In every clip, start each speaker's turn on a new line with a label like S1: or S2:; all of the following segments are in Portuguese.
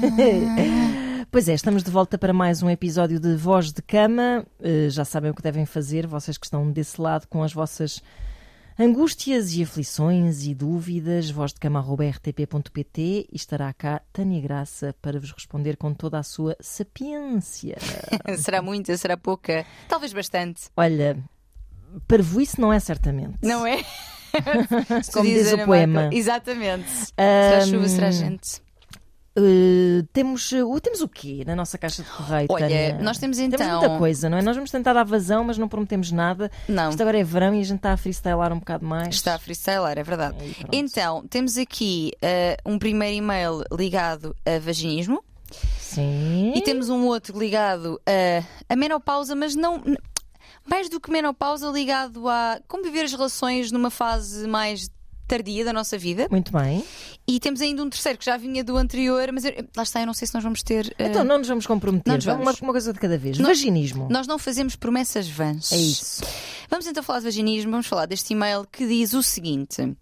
S1: Pois é, estamos de volta para mais um episódio de Voz de Cama. Uh, já sabem o que devem fazer, vocês que estão desse lado com as vossas angústias e aflições e dúvidas. vozdecama.rtp.pt e estará cá Tânia Graça para vos responder com toda a sua sapiência.
S2: será muita, será pouca? Talvez bastante.
S1: Olha, parvoíce não é certamente.
S2: Não é?
S1: Como diz o poema.
S2: Marca. Exatamente. Será chuva, será gente.
S1: Uh, temos, uh, temos o quê na nossa caixa de correio?
S2: Olha,
S1: Tânia?
S2: nós temos então.
S1: Temos muita coisa, não é? Nós vamos tentar dar vazão, mas não prometemos nada.
S2: Não.
S1: Isto agora é verão e a gente está a freestylar um bocado mais.
S2: Está a freestylar, é verdade. Então, temos aqui uh, um primeiro e-mail ligado a vaginismo
S1: Sim.
S2: e temos um outro ligado a, a menopausa, mas não. Mais do que menopausa, ligado a como viver as relações numa fase mais tardia da nossa vida.
S1: Muito bem.
S2: E temos ainda um terceiro que já vinha do anterior, mas eu, lá está, eu não sei se nós vamos ter. uh,
S1: Então não nos vamos comprometer.
S2: Nos vamos.
S1: Uma, uma coisa de cada vez.
S2: Não-
S1: Vaginismo.
S2: Nós não fazemos promessas vãs.
S1: É isso.
S2: Vamos então falar de vaginismo, vamos falar deste e-mail que diz o seguinte: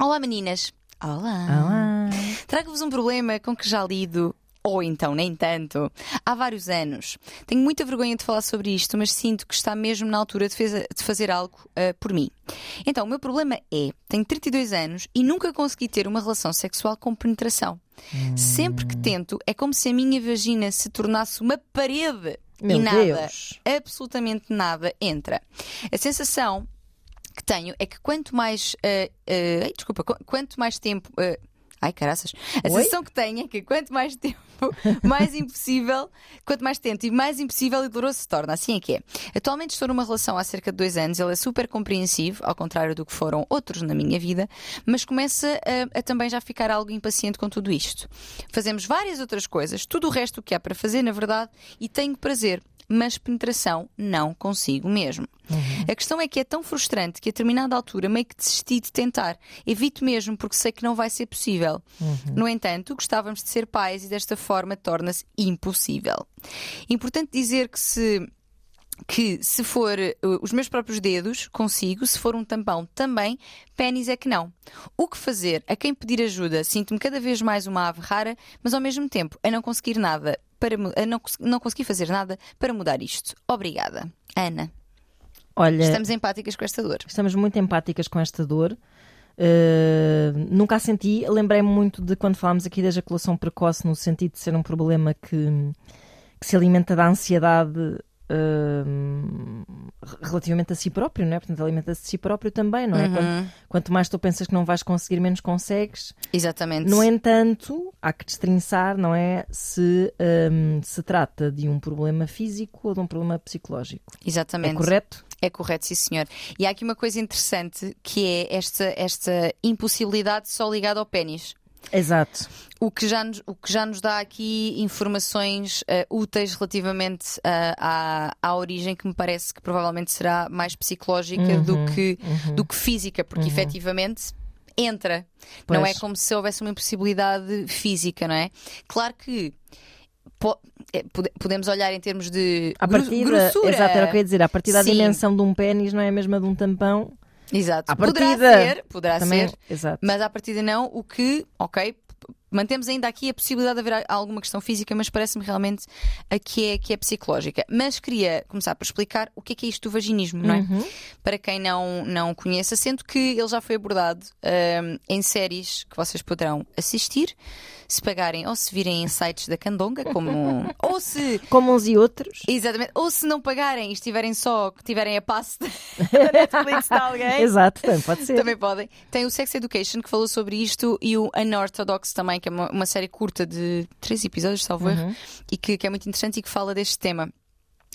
S2: Olá meninas. Olá.
S1: Ah,
S2: Trago-vos um problema com que já lido. Ou então, nem tanto. Há vários anos. Tenho muita vergonha de falar sobre isto, mas sinto que está mesmo na altura de, fez- de fazer algo ah, por mim. Então, o meu problema é: tenho 32 anos e nunca consegui ter uma relação sexual com penetração. Sempre que tento, é como se a minha vagina se tornasse uma parede
S1: Meu
S2: e nada,
S1: Deus.
S2: absolutamente nada entra. A sensação que tenho é que quanto mais. ah, ai, desculpa, qu- quanto mais tempo. ah, ai, caraças. A
S1: Oi?
S2: sensação que tenho é que quanto mais tempo, mais impossível. Quanto mais tento e mais impossível e doloroso se torna. Assim é que é. Atualmente estou numa relação há cerca de dois anos. Ele é super compreensivo, ao contrário do que foram outros na minha vida, mas começa a, a também já ficar algo impaciente com tudo isto. Fazemos várias outras coisas, tudo o resto que há para fazer, na verdade, e tenho prazer. Mas penetração não consigo mesmo. A questão é que é tão frustrante que a determinada altura meio que desisti de tentar. Evito mesmo porque sei que não vai ser possível. No entanto, gostávamos de ser pais e desta forma torna-se impossível. Importante dizer que se que se for uh, os meus próprios dedos, consigo, se for um tampão também, pênis é que não. O que fazer? A quem pedir ajuda? Sinto-me cada vez mais uma ave rara, mas ao mesmo tempo a não conseguir nada para não, não conseguir fazer nada para mudar isto. Obrigada. Ana,
S1: olha,
S2: estamos empáticas com esta dor.
S1: estamos muito empáticas com esta dor. Uh, nunca a senti. Lembrei-me muito de quando falámos aqui da ejaculação precoce, no sentido de ser um problema que, que se alimenta da ansiedade uh, relativamente a si próprio, não é? Portanto, alimenta-se de si próprio também, não é?
S2: Uhum.
S1: Quanto, quanto mais tu pensas que não vais conseguir, menos consegues.
S2: Exatamente.
S1: No entanto, há que destrinçar, não é? Se um, se trata de um problema físico ou de um problema psicológico.
S2: Exatamente.
S1: É correto?
S2: É correto, sim, senhor. E há aqui uma coisa interessante que é esta, esta impossibilidade só ligada ao pênis.
S1: Exato.
S2: O que, já nos, o que já nos dá aqui informações eh, úteis relativamente eh, à, à origem que me parece que provavelmente será mais psicológica do, que, do que física, porque efetivamente entra. Não é
S1: Pois.
S2: como se houvesse uma impossibilidade física, não é? Claro que eh, pode- podemos olhar em termos de gro-
S1: partida,
S2: grossura.
S1: exato, era o que eu ia dizer. A partir da dimensão de um pênis não é a mesma de um tampão.
S2: Exato.
S1: À
S2: Poderá
S1: partida,
S2: ser, poderá
S1: Também,
S2: ser,
S1: exato.
S2: mas à partida não, o que, ok, mantemos ainda aqui a possibilidade de haver alguma questão física, mas parece-me realmente a que é, que é psicológica. Mas queria começar por explicar o que é que é isto do vaginismo, não é?
S1: Uhum.
S2: Para quem não, não conheça, sendo que ele já foi abordado ahm, em séries que vocês poderão assistir, se pagarem ou se virem em sites da Candonga, como. ou se
S1: Como uns e outros.
S2: Exatamente. Ou se não pagarem e estiverem só, que tiverem a passe da Netflix de alguém.
S1: Exato, também pode ser.
S2: Também podem. Tem o Sex Education que falou sobre isto e o Unorthodox também, que é uma, uma série curta de três episódios, salvo erro, e que, que é muito interessante e que fala deste tema.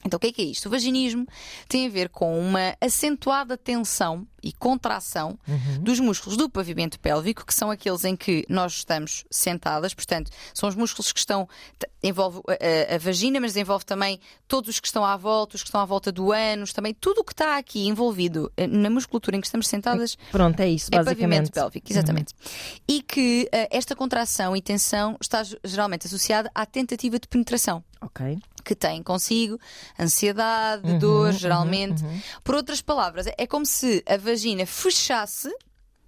S2: Então, o que é que é isto? O vaginismo tem a ver com uma acentuada tensão e contração dos músculos do pavimento pélvico, que são aqueles em que nós estamos sentadas, portanto, são os músculos que estão, envolve a, a- vagina, mas envolve também todos os que estão à volta, os que estão à volta do ânus, também tudo o que está aqui envolvido eh, na musculatura em que estamos sentadas
S1: Pronto, é isso,
S2: é pavimento
S1: basicamente.
S2: pélvico, exatamente. E que eh, esta contração e tensão está ge- geralmente associada à tentativa de penetração.
S1: Ok.
S2: Que tem consigo ansiedade,
S1: Uhum,
S2: dor, geralmente. Por outras palavras, é- como se a vagina fechasse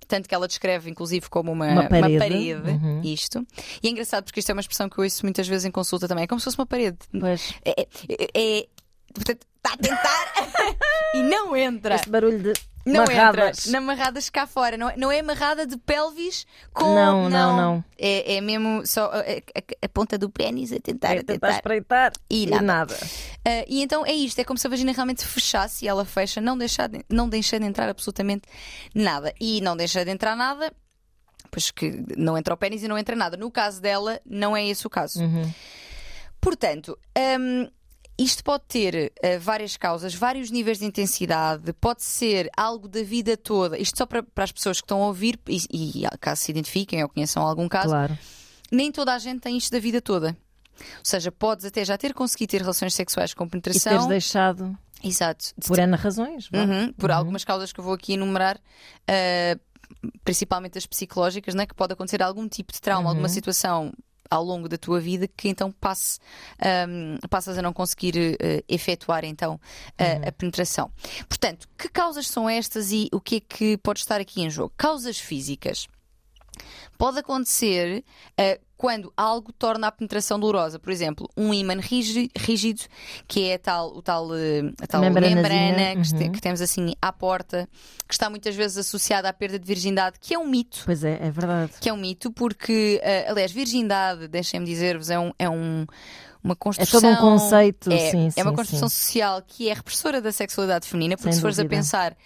S2: tanto que ela descreve, inclusive, como uma,
S1: Uma parede.
S2: parede,
S1: Uhum.
S2: isto. E é engraçado porque isto é uma expressão que eu ouço muitas vezes em consulta também. É como se fosse uma parede.
S1: Pois,
S2: É, é- é- portanto, está a tentar e não entra.
S1: este barulho de
S2: Não
S1: marradas.
S2: entra. Amarradas cá fora. Não é, não é amarrada de pelvis com.
S1: Não, não, não.
S2: É, é mesmo só a, a- a ponta do pênis a tentar,
S1: É
S2: a
S1: tentar espreitar
S2: E
S1: e
S2: nada.
S1: nada.
S2: Ah, e então é isto, é como se a vagina realmente fechasse e ela fecha, não deixa de, não deixa de entrar absolutamente nada. E não deixa de entrar nada, pois que não entra o pênis e não entra nada. No caso dela, não é esse o caso.
S1: Uhum.
S2: Portanto, hum, isto pode ter eh, várias causas, vários níveis de intensidade, pode ser algo da vida toda. Isto só para, para as pessoas que estão a ouvir e, e caso se identifiquem ou conheçam algum caso,
S1: Claro.
S2: nem toda a gente tem isto da vida toda. Ou seja, podes até já ter conseguido ter relações sexuais com
S1: E
S2: penetração.
S1: teres deixado
S2: Exato. De
S1: por N razões.
S2: Uhum, por algumas causas que eu vou aqui enumerar, uh, principalmente as psicológicas, né, que pode acontecer algum tipo de trauma, alguma situação ao longo da tua vida que então passe, um, passas a não conseguir uh, efetuar então uh, a penetração. Portanto, que causas são estas e o que é que pode estar aqui em jogo? Causas físicas. Pode acontecer uh, quando algo torna a penetração dolorosa. Por exemplo, um ímã rígido, que é a tal, o tal, uh, a tal membrana que,
S1: uhum.
S2: que temos assim à porta, que está muitas vezes associada à perda de virgindade, que é um mito.
S1: Pois é, é verdade.
S2: Que é um mito, porque, uh, aliás, virgindade, deixem-me dizer-vos, é um. É um uma
S1: É
S2: construção.
S1: todo um conceito,
S2: É,
S1: sim,
S2: é uma construção
S1: sim.
S2: social que é repressora da sexualidade feminina, porque
S1: Sem
S2: se fores a
S1: dúvida.
S2: pensar,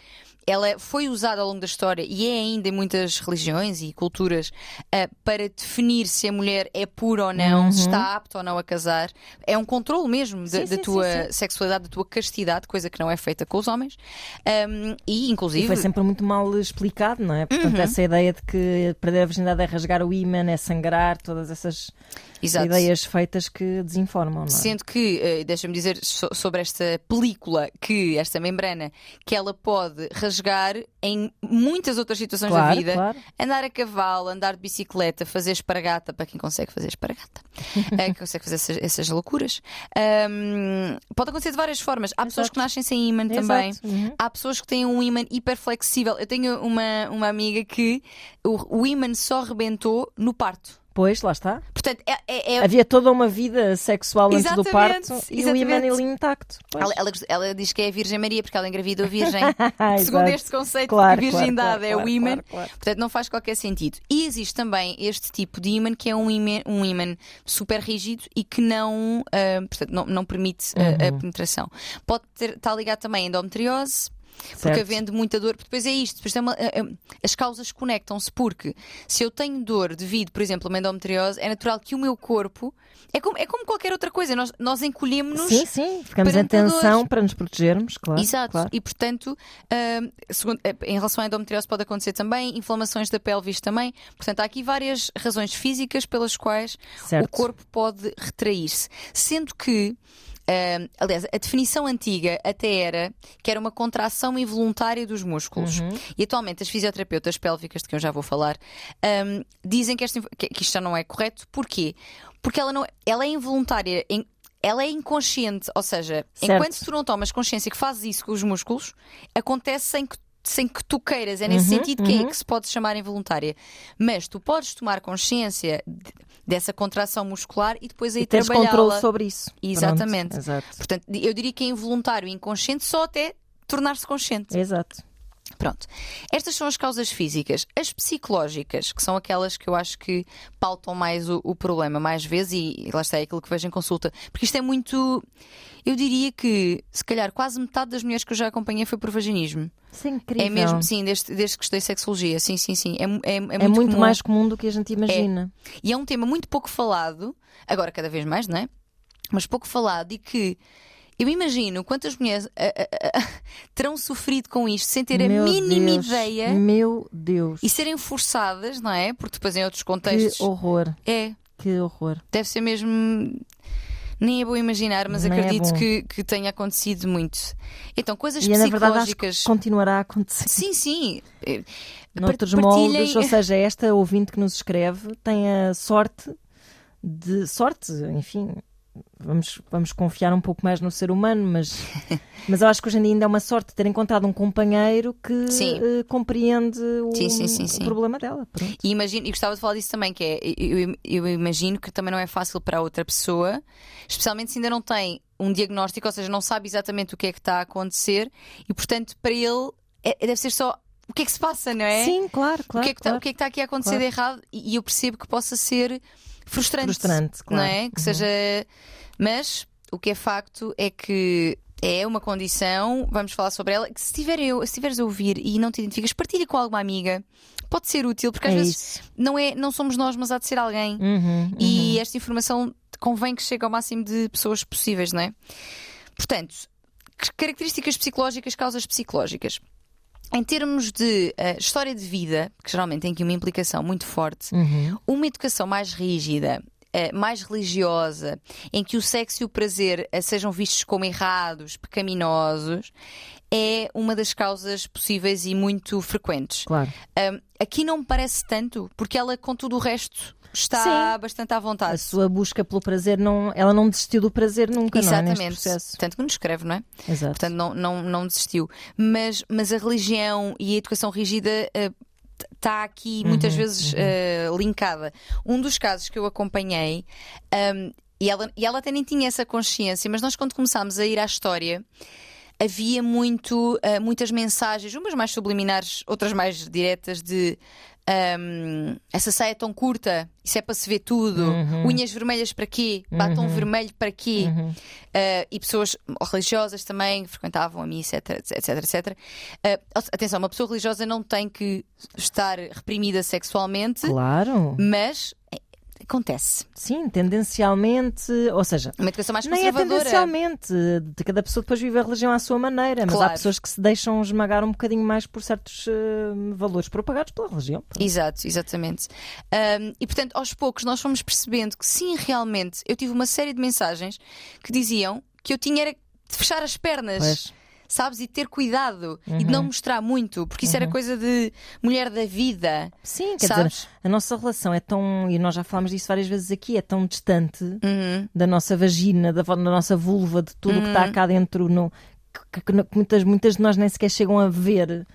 S2: ela foi usada ao longo da história e é ainda em muitas religiões e culturas ah, para definir se a mulher é pura ou não, se está apta ou não a casar. É um controle mesmo da,
S1: Sim,
S2: da
S1: sim,
S2: tua
S1: sim,
S2: sexualidade, da tua castidade, coisa que não é feita com os homens. Ahm, e, inclusive.
S1: E foi sempre muito mal explicado, não é? Portanto,
S2: Uhum.
S1: essa ideia de que perder a virgindade é rasgar o ímã, é sangrar, todas essas
S2: Exato.
S1: ideias feitas que desinformam, não é?
S2: Sendo que, eh, deixa-me dizer so- sobre esta película, que esta membrana, que ela pode rasgar em muitas outras situações da
S1: Claro,
S2: vida.
S1: claro.
S2: Andar a cavalo, andar de bicicleta, fazer espargata, para quem consegue fazer espargata, eh, que consegue fazer essas, essas loucuras. Ahm, pode acontecer de várias formas. Há pessoas
S1: Exato.
S2: que nascem sem ímã também.
S1: Uhum.
S2: Há pessoas que têm um ímã hiperflexível. Eu tenho uma, uma amiga que o, o ímã só rebentou no parto.
S1: Pois, lá está.
S2: Portanto, é- é- é,
S1: Havia toda uma vida sexual antes do
S2: Exatamente,
S1: parto e o
S2: exatamente.
S1: ali intacto.
S2: Ela, ela, ela diz que é a Virgem Maria porque ela engravidou virgem. Segundo este conceito
S1: Claro,
S2: de que
S1: claro,
S2: virgindade
S1: claro,
S2: é o
S1: claro.
S2: portanto não faz qualquer sentido. E existe também este tipo de ímã que é um ímã, um ímã super rígido e que não, ah, portanto, não, não permite a
S1: Uhum.
S2: penetração. Pode ter, estar ligado também à endometriose. Porque
S1: Certo.
S2: havendo muita dor, porque depois é isto, depois uma- ah, ah, as causas conectam-se, porque se eu tenho dor devido, por exemplo, a uma endometriose, é natural que o meu corpo é como, é como qualquer outra coisa, nós, nós encolhemos-nos
S1: Sim, sim, ficamos em tensão para nos protegermos, claro.
S2: Exato.
S1: claro.
S2: E portanto, hum, segundo- eh, em relação à endometriose pode acontecer também, inflamações da pelvis também. Portanto, há aqui várias razões físicas pelas quais
S1: Certo.
S2: o corpo pode retrair-se. Sendo que, hum, aliás, a definição antiga até era que era uma contração involuntária dos músculos.
S1: Uhum.
S2: E atualmente as fisioterapeutas pélvicas, de quem eu já vou falar, hum, dizem que, esta que- isto já não é correto. Porquê? Porque ela, não, ela é involuntária. em- ela é inconsciente, ou seja,
S1: Certo.
S2: enquanto tu não tomas consciência que fazes isso com os músculos, acontece sem que, sem que tu queiras. É nesse
S1: Uhum,
S2: sentido que é
S1: uhum.
S2: que se pode chamar involuntária. Mas tu podes tomar consciência de- dessa contração muscular e depois aí
S1: E
S2: trabalhá-la.
S1: controle sobre isso.
S2: Exatamente.
S1: Pronto.
S2: Portanto, eu diria que é involuntário e inconsciente só até tornar-se consciente.
S1: Exato.
S2: Pronto. Estas são as causas físicas. As psicológicas, que são aquelas que eu acho que pautam mais o, o problema, mais vezes, e, e lá está é aquilo que vejo em consulta. Porque isto é muito. Eu diria que, se calhar, quase metade das mulheres que eu já acompanhei foi por vaginismo.
S1: Isso é incrível.
S2: É mesmo, sim, desde, desde que estudei sexologia. Sim, sim, sim. É, mu- é, é muito,
S1: É muito
S2: comum.
S1: mais comum do que a gente imagina.
S2: E é um tema muito pouco falado, agora cada vez mais, não é? Mas pouco falado e que. Eu imagino quantas mulheres ah, ah, ah, terão sofrido com isto sem ter a
S1: Meu
S2: mínima
S1: Deus,
S2: ideia
S1: Meu Deus.
S2: e serem forçadas, não é? Porque depois em outros
S1: Que
S2: contextos
S1: horror.
S2: é,
S1: Que horror.
S2: deve ser mesmo. Nem é bom imaginar, mas
S1: Nem é
S2: acredito
S1: bom.
S2: que, que tenha acontecido muito. Então, coisas
S1: E na verdade acho que
S2: psicológicas.
S1: continuará a acontecer.
S2: Sim, sim. Eh,
S1: Noutros
S2: partilhem-
S1: moldes, ou seja, esta ouvinte que nos escreve tem a sorte de sorte, enfim, vamos, vamos confiar um pouco mais no ser humano, mas, mas eu acho que hoje em dia ainda é uma sorte ter encontrado um companheiro que uh, compreende o, sim, sim, sim, o problema dela. Pronto.
S2: E, imagino, e gostava de falar disso também, que é eu, eu imagino que também não é fácil para outra pessoa, especialmente se ainda não tem um diagnóstico, ou seja, não sabe exatamente o que é que está a acontecer, e portanto, para ele é, deve ser só o que é que se passa, não é?
S1: Sim, claro, claro.
S2: O que é que,
S1: claro,
S2: está, que, é que está aqui a acontecer claro. de errado? E, eu percebo que possa ser frustrante.
S1: Frustrante, claro.
S2: Não é? Que uhum. seja. Mas o que é facto é que é uma condição, vamos falar sobre ela, que se, tiver eu, se tiveres a ouvir e não te identificas, partilha com alguma amiga. Pode ser útil, porque às é vezes não, é, não somos nós, mas há de ser alguém.
S1: Uhum,
S2: e
S1: uhum.
S2: esta informação convém que chegue ao máximo de pessoas possíveis, não é? Portanto, características psicológicas, causas psicológicas. Em termos de uh, história de vida, que geralmente tem aqui uma implicação muito forte,
S1: uhum.
S2: uma educação mais rígida, uh, mais religiosa, em que o sexo e o prazer uh, sejam vistos como errados, pecaminosos, é uma das causas possíveis e muito frequentes.
S1: Claro.
S2: aqui não me parece tanto, porque ela, com tudo o resto, está
S1: Sim.
S2: bastante à vontade.
S1: A sua busca pelo prazer, não, ela não desistiu do prazer nunca,
S2: Exatamente.
S1: não é? processo.
S2: Tanto que nos escreve, não é?
S1: Exato.
S2: Portanto, não, não, não desistiu. Mas, mas a religião e a educação rígida. Está aqui muitas
S1: uhum,
S2: vezes
S1: uhum.
S2: Uh, linkada. Um dos casos que eu acompanhei, um, e, ela, e ela até nem tinha essa consciência, mas nós, quando começámos a ir à história, havia muito, uh, muitas mensagens, umas mais subliminares, outras mais diretas, de um, essa saia é tão curta, isso é para se ver tudo,
S1: uhum.
S2: unhas vermelhas para quê? Batom
S1: uhum.
S2: vermelho para quê?
S1: Uhum.
S2: Uh, e pessoas religiosas também frequentavam a missa, etc, etc, etc. Uh, atenção, uma pessoa religiosa não tem que estar reprimida sexualmente,
S1: claro.
S2: mas acontece.
S1: Sim, tendencialmente, ou seja,
S2: uma educação mais
S1: nem é tendencialmente, de cada pessoa depois vive a religião à sua maneira, mas
S2: Claro.
S1: há pessoas que se deixam esmagar um bocadinho mais por certos eh, valores propagados pela religião.
S2: Exato, exatamente. Um, e portanto, aos poucos, nós fomos percebendo que sim, realmente, eu tive uma série de mensagens que diziam que eu tinha de fechar as pernas.
S1: Pois.
S2: Sabes? E ter cuidado e de
S1: Uhum.
S2: não mostrar muito, porque isso era coisa de mulher da vida.
S1: Sim, quer
S2: Sabes?
S1: dizer, a nossa relação é tão, e nós já falámos disso várias vezes aqui, é tão distante
S2: Uhum.
S1: da nossa vagina, da, da nossa vulva, de tudo o que
S2: Uhum.
S1: está cá dentro, no, que, que- que muitas, muitas de nós nem sequer chegam a ver.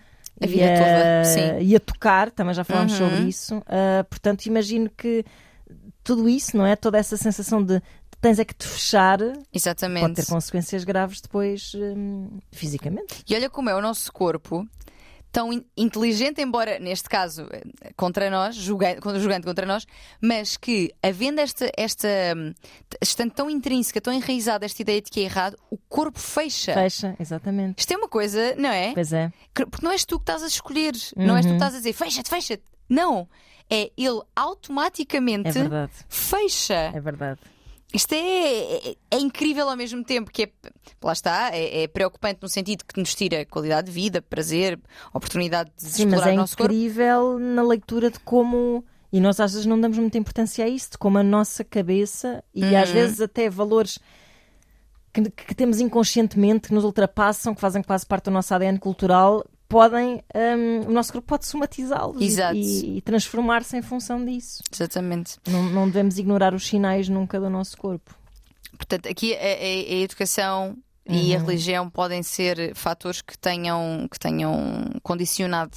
S2: A
S1: e
S2: vida toda, sim.
S1: E a tocar, também já falámos
S2: Uhum.
S1: sobre isso. Ah, portanto, imagino que tudo isso, não é? Toda essa sensação de tens é que te fechar, pode
S2: Exatamente.
S1: ter consequências graves depois hum, fisicamente.
S2: E olha como é o nosso corpo tão in- inteligente, embora neste caso eh, contra nós, julgando, contra- julgando contra nós, mas que havendo esta, esta hum, estando tão intrínseca, tão enraizada esta ideia de que é errado, o corpo fecha.
S1: Fecha, exatamente.
S2: Isto é uma coisa, não é?
S1: Pois é.
S2: Que- Porque não és tu que estás a escolher, não és tu que estás a dizer fecha-te, fecha-te. Não. É ele automaticamente
S1: É verdade.
S2: fecha.
S1: É verdade.
S2: Isto é, é, é incrível ao mesmo tempo que é, lá está, é, é preocupante no sentido que nos tira qualidade de vida, prazer, oportunidade de
S1: Sim, mas
S2: explorar
S1: é
S2: o nosso corpo.
S1: incrível na leitura de como. E nós às vezes não damos muita importância a isso, de como a nossa cabeça e às vezes até valores que, que temos inconscientemente, que nos ultrapassam, que fazem quase parte do nosso ADN cultural, podem. hum, o nosso corpo pode somatizá-los e- e, e transformar-se em função disso.
S2: Exatamente.
S1: Não, não devemos ignorar os sinais nunca do nosso corpo.
S2: Portanto, aqui a, a- a educação e a
S1: Uhum.
S2: religião podem ser fatores que tenham, que tenham condicionado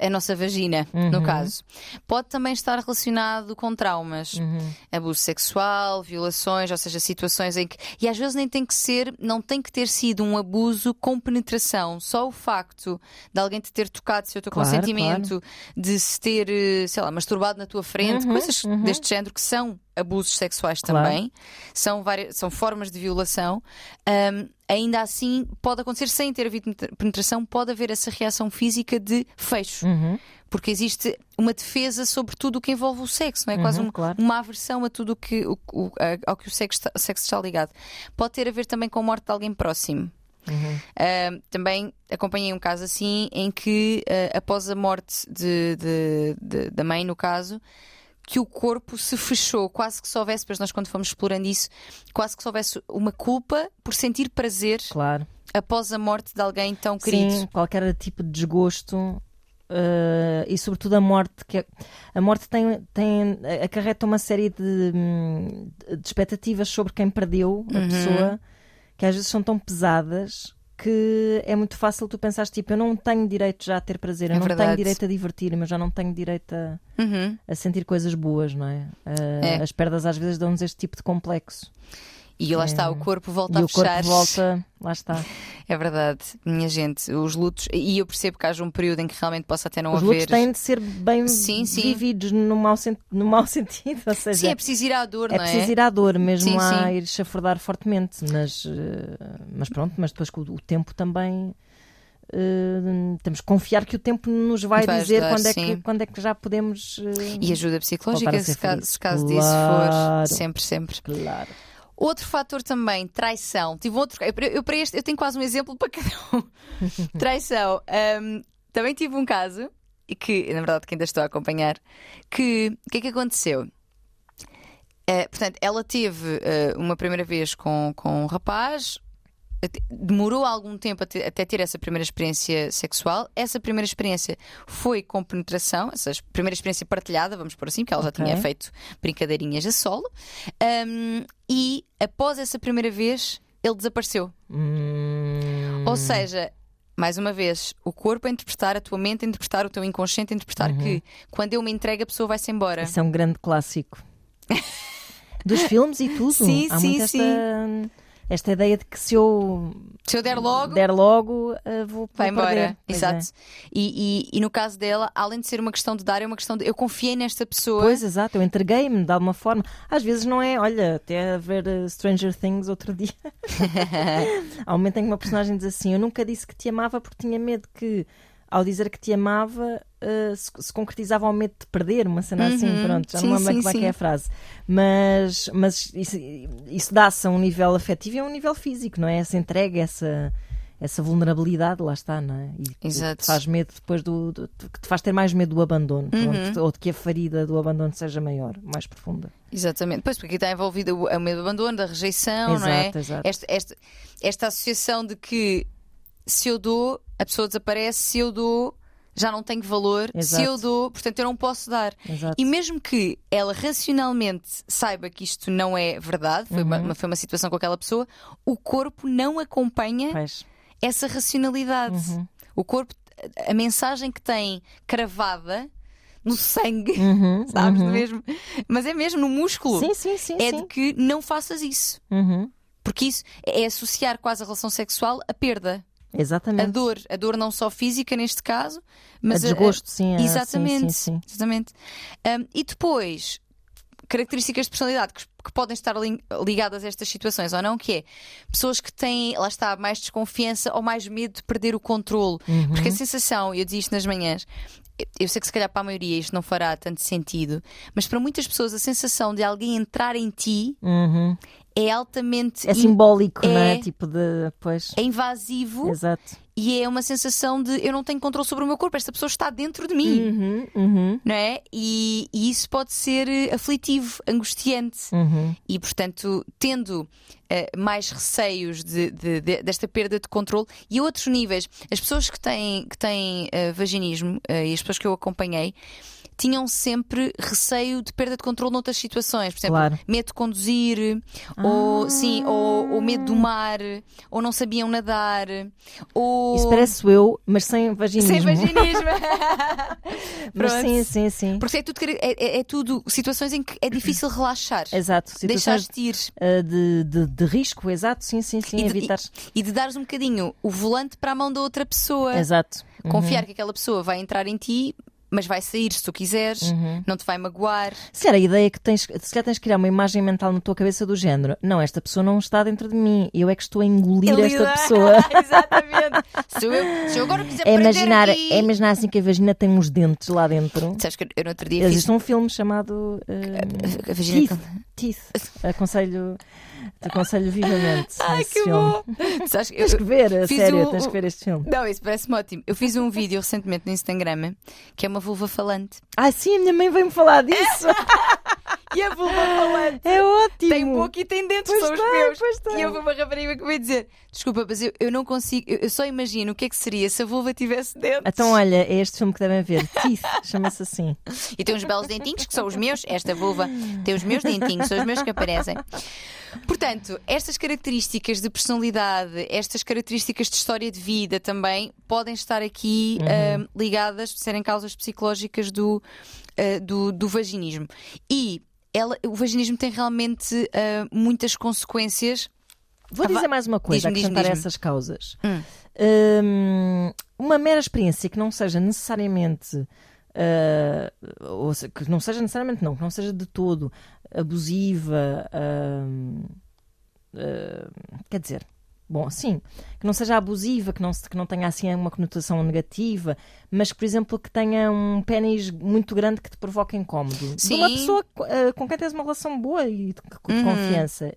S2: a, a nossa vagina, no
S1: Uhum.
S2: caso. Pode também estar relacionado com traumas,
S1: Uhum.
S2: abuso sexual, violações, ou seja, situações em que. E às vezes nem tem que ser, não tem que ter sido um abuso com penetração. Só o facto de alguém te ter tocado sem o teu
S1: Claro,
S2: consentimento, de se ter, eh, sei lá, masturbado na tua frente,
S1: Uhum,
S2: coisas
S1: uhum.
S2: deste género que são abusos sexuais
S1: Claro.
S2: também, são, várias, são formas de violação. Ahm, ainda assim, pode acontecer sem ter havido penetração, pode haver essa reação física de fecho.
S1: Uhum.
S2: Porque existe uma defesa sobre tudo o que envolve o sexo, não é? Quase
S1: Uhum,
S2: um-
S1: claro.
S2: uma aversão a tudo que, o- o- a- ao que o sexo, está, sexo está ligado. Pode ter a ver também com a morte de alguém próximo.
S1: Uhum.
S2: Ah, também acompanhei um caso assim em que, ah, após a morte de- de- de- da mãe, no caso, que o corpo se fechou, quase que se houvesse, depois nós quando fomos explorando isso, quase que se houvesse uma culpa por sentir prazer
S1: Claro.
S2: após a morte de alguém tão querido.
S1: Sim, qualquer tipo de desgosto uh, e sobretudo a morte, que é, a morte tem, tem acarreta uma série de, de expectativas sobre quem perdeu a
S2: Uhum.
S1: pessoa que às vezes são tão pesadas que é muito fácil tu pensares tipo, eu não tenho direito já a ter prazer, eu
S2: É
S1: não
S2: verdade.
S1: tenho direito a divertir-me, eu já não tenho direito a,
S2: Uhum.
S1: a sentir coisas boas, não é? Uh,
S2: É.
S1: As perdas às vezes dão-nos este tipo de complexo.
S2: E lá está, o corpo volta
S1: e
S2: a
S1: o corpo
S2: fechar.
S1: volta, lá está.
S2: É verdade, minha gente, os lutos, e eu percebo que haja um período em que realmente possa até não
S1: Os
S2: haver.
S1: lutos têm de ser bem
S2: Sim, sim.
S1: vividos no mau, sen- no mau sentido, ou seja,
S2: Sim, é preciso ir à dor,
S1: é
S2: não é?
S1: preciso ir à dor, mesmo
S2: Sim, sim.
S1: ir chafurdar fortemente, mas, eh, mas pronto, mas depois com o, tempo também eh, temos que confiar que o tempo nos vai,
S2: Vai
S1: dizer
S2: ajudar,
S1: quando é,
S2: sim.
S1: que, quando é que já podemos. eh,
S2: E ajuda psicológica,
S1: a
S2: se caso, se caso disso
S1: Claro.
S2: for. Sempre, sempre.
S1: Claro.
S2: Outro fator também, traição. Tive outro. Eu, eu para este eu tenho quase um exemplo para cada um. traição. Ahm, também tive um caso, e que, na verdade, que ainda estou a acompanhar, que o que é que aconteceu? Eh, portanto, ela teve eh, uma primeira vez com, com um rapaz, demorou algum tempo até, ter essa primeira experiência sexual. Essa primeira experiência foi com penetração, essa primeira experiência partilhada, vamos por assim, porque ela já tinha feito brincadeirinhas a solo. Ahm, e após essa primeira vez, ele desapareceu.
S1: Hum,
S2: Ou seja, mais uma vez, o corpo a interpretar, a tua mente a interpretar, o teu inconsciente a interpretar
S1: Uhum.
S2: que quando eu me entrego, a pessoa vai-se embora.
S1: Isso é um grande clássico. Dos filmes e tudo.
S2: Sim,
S1: Há
S2: sim,
S1: muito esta, esta ideia de que se eu
S2: Se eu der logo,
S1: der logo, eh, vou,
S2: vai
S1: vou
S2: embora.
S1: Pois é.
S2: Exato. E, e- e no caso dela, além de ser uma questão de dar, é uma questão de eu confiei nesta pessoa.
S1: Pois, exato, eu entreguei-me de alguma forma. Às vezes não é, olha, até a ver eh, Stranger Things outro dia. Há um momento em que uma personagem diz assim: Eu nunca disse que te amava porque tinha medo que, ao dizer que te amava, eh, se, se concretizava ao medo de perder, uma cena assim.
S2: Uhum.
S1: Pronto, já
S2: Sim,
S1: não lembro
S2: sim,
S1: como é que é a frase. Mas, mas isso, isso dá-se a um nível afetivo e a um nível físico, não é? Essa entrega, essa. Essa vulnerabilidade, lá está, não é? E que
S2: Exato.
S1: te faz medo depois do, do- que te faz ter mais medo do abandono,
S2: Uhum.
S1: pronto, ou de que a ferida do abandono seja maior, mais profunda.
S2: Exatamente. Pois, porque aqui está envolvido o o medo do abandono, da rejeição, não é?
S1: Exato, exato.
S2: Esta, esta, esta associação de que se eu dou, a pessoa desaparece, se eu dou, já não tenho valor, se
S1: Exato.
S2: eu dou, portanto eu não posso dar.
S1: Exato.
S2: E mesmo que ela racionalmente saiba que isto não é verdade, foi,
S1: Uhum.
S2: uma, foi uma situação com aquela pessoa, o corpo não acompanha
S1: Pois.
S2: essa racionalidade.
S1: Uhum.
S2: O corpo, a mensagem que tem cravada no sangue,
S1: Uhum,
S2: sabes
S1: uhum.
S2: mesmo? Mas é mesmo no músculo.
S1: Sim, sim, sim.
S2: é
S1: sim.
S2: de que não faças isso.
S1: Uhum.
S2: Porque isso é associar quase a relação sexual à perda. A
S1: Exatamente.
S2: dor. A dor não só física neste caso, mas
S1: a desgosto, sim. a-
S2: Exatamente.
S1: Sim, sim, sim.
S2: Exatamente. Um, e depois, características de personalidade que, que podem estar li- ligadas a estas situações ou não, que é pessoas que têm, lá está, mais desconfiança ou mais medo de perder o controle.
S1: Uhum.
S2: Porque a sensação, eu dizia isto nas manhãs, eu- eu sei que se calhar para a maioria isto não fará tanto sentido, mas para muitas pessoas a sensação de alguém entrar em ti
S1: Uhum.
S2: É altamente
S1: É
S2: in-
S1: simbólico, não é?
S2: é-
S1: Tipo de. Pois.
S2: é invasivo
S1: Exato.
S2: e é uma sensação de eu não tenho controle sobre o meu corpo, esta pessoa está dentro de mim.
S1: Uhum, uhum,
S2: não é? E, e isso pode ser eh, aflitivo, angustiante.
S1: uhum.
S2: E, portanto, tendo eh, mais receios de- de- de- desta perda de controle e a outros níveis, as pessoas que têm, que têm eh, vaginismo eh, e as pessoas que eu acompanhei tinham sempre receio de perda de controle noutras situações. Por exemplo,
S1: Claro.
S2: medo de conduzir, ou, sim, ou, ou medo do mar, ou não sabiam nadar, ou.
S1: Isso parece eu, mas sem vaginismo.
S2: Sem vaginismo.
S1: Mas sim, sim, sim.
S2: Porque é tudo, é, é- é tudo situações em que é difícil relaxar.
S1: Exato. Situações
S2: Deixaste ir
S1: uh, de, de, de risco, exato, sim, sim, sim.
S2: E de-
S1: Evitar.
S2: e de dares um bocadinho o volante para a mão da outra pessoa.
S1: Exato. Uhum.
S2: Confiar que aquela pessoa vai entrar em ti, mas vai sair se tu quiseres,
S1: Uhum.
S2: não te vai magoar.
S1: Se calhar a ideia que tens, se calhar tens de criar uma imagem mental na tua cabeça do género, não, esta pessoa não está dentro de mim, eu é que estou a engolir esta pessoa.
S2: Exatamente. Se eu, se eu agora quiser
S1: É imaginar,
S2: aqui...
S1: é imaginar assim que a vagina tem uns dentes lá dentro.
S2: Sabes que eu no outro dia fiz...
S1: Existe um filme chamado uh,
S2: A vagina
S1: Teeth. Teeth. Aconselho, te aconselho vivamente.
S2: Ai,
S1: esse
S2: que
S1: filme.
S2: bom! Sabes
S1: Tens que ver, a sério,
S2: o-
S1: tens que ver este filme.
S2: Não, isso parece-me ótimo. Eu fiz um vídeo recentemente no Instagram que é uma vulva falante.
S1: Ah, sim, a minha mãe veio-me falar disso.
S2: e a vulva falante.
S1: É ótimo!
S2: Tem boca e tem dentes,
S1: Pois
S2: são os meus. E eu vou uma rapariga que vai dizer: Desculpa, mas eu, eu não consigo, eu, eu só imagino o que é que seria se a vulva tivesse dentes.
S1: Então, olha, é este filme que devem ver. Teeth, chama-se assim.
S2: E tem uns belos dentinhos que são os meus. Esta vulva tem os meus dentinhos, são os meus que aparecem. Portanto, estas características de personalidade, estas características de história de vida também podem estar aqui ah, ligadas, serem causas psicológicas do, ah, do, do vaginismo. E ela, o vaginismo tem realmente ah, muitas consequências.
S1: Vou dizer mais uma coisa,
S2: diz-me,
S1: acrescentar essas causas.
S2: Hum.
S1: Hum, uma mera experiência que não seja necessariamente. ah, ou se- que não seja necessariamente, não, que não seja de todo abusiva, hum, ah, quer dizer, bom, sim, que não seja abusiva, que não, que não tenha assim uma conotação negativa, mas que, por exemplo, que tenha um pênis muito grande que te provoque incómodo. De uma
S2: Sim.
S1: pessoa ah, com quem tens uma relação boa e de,
S2: Uhum.
S1: confiança.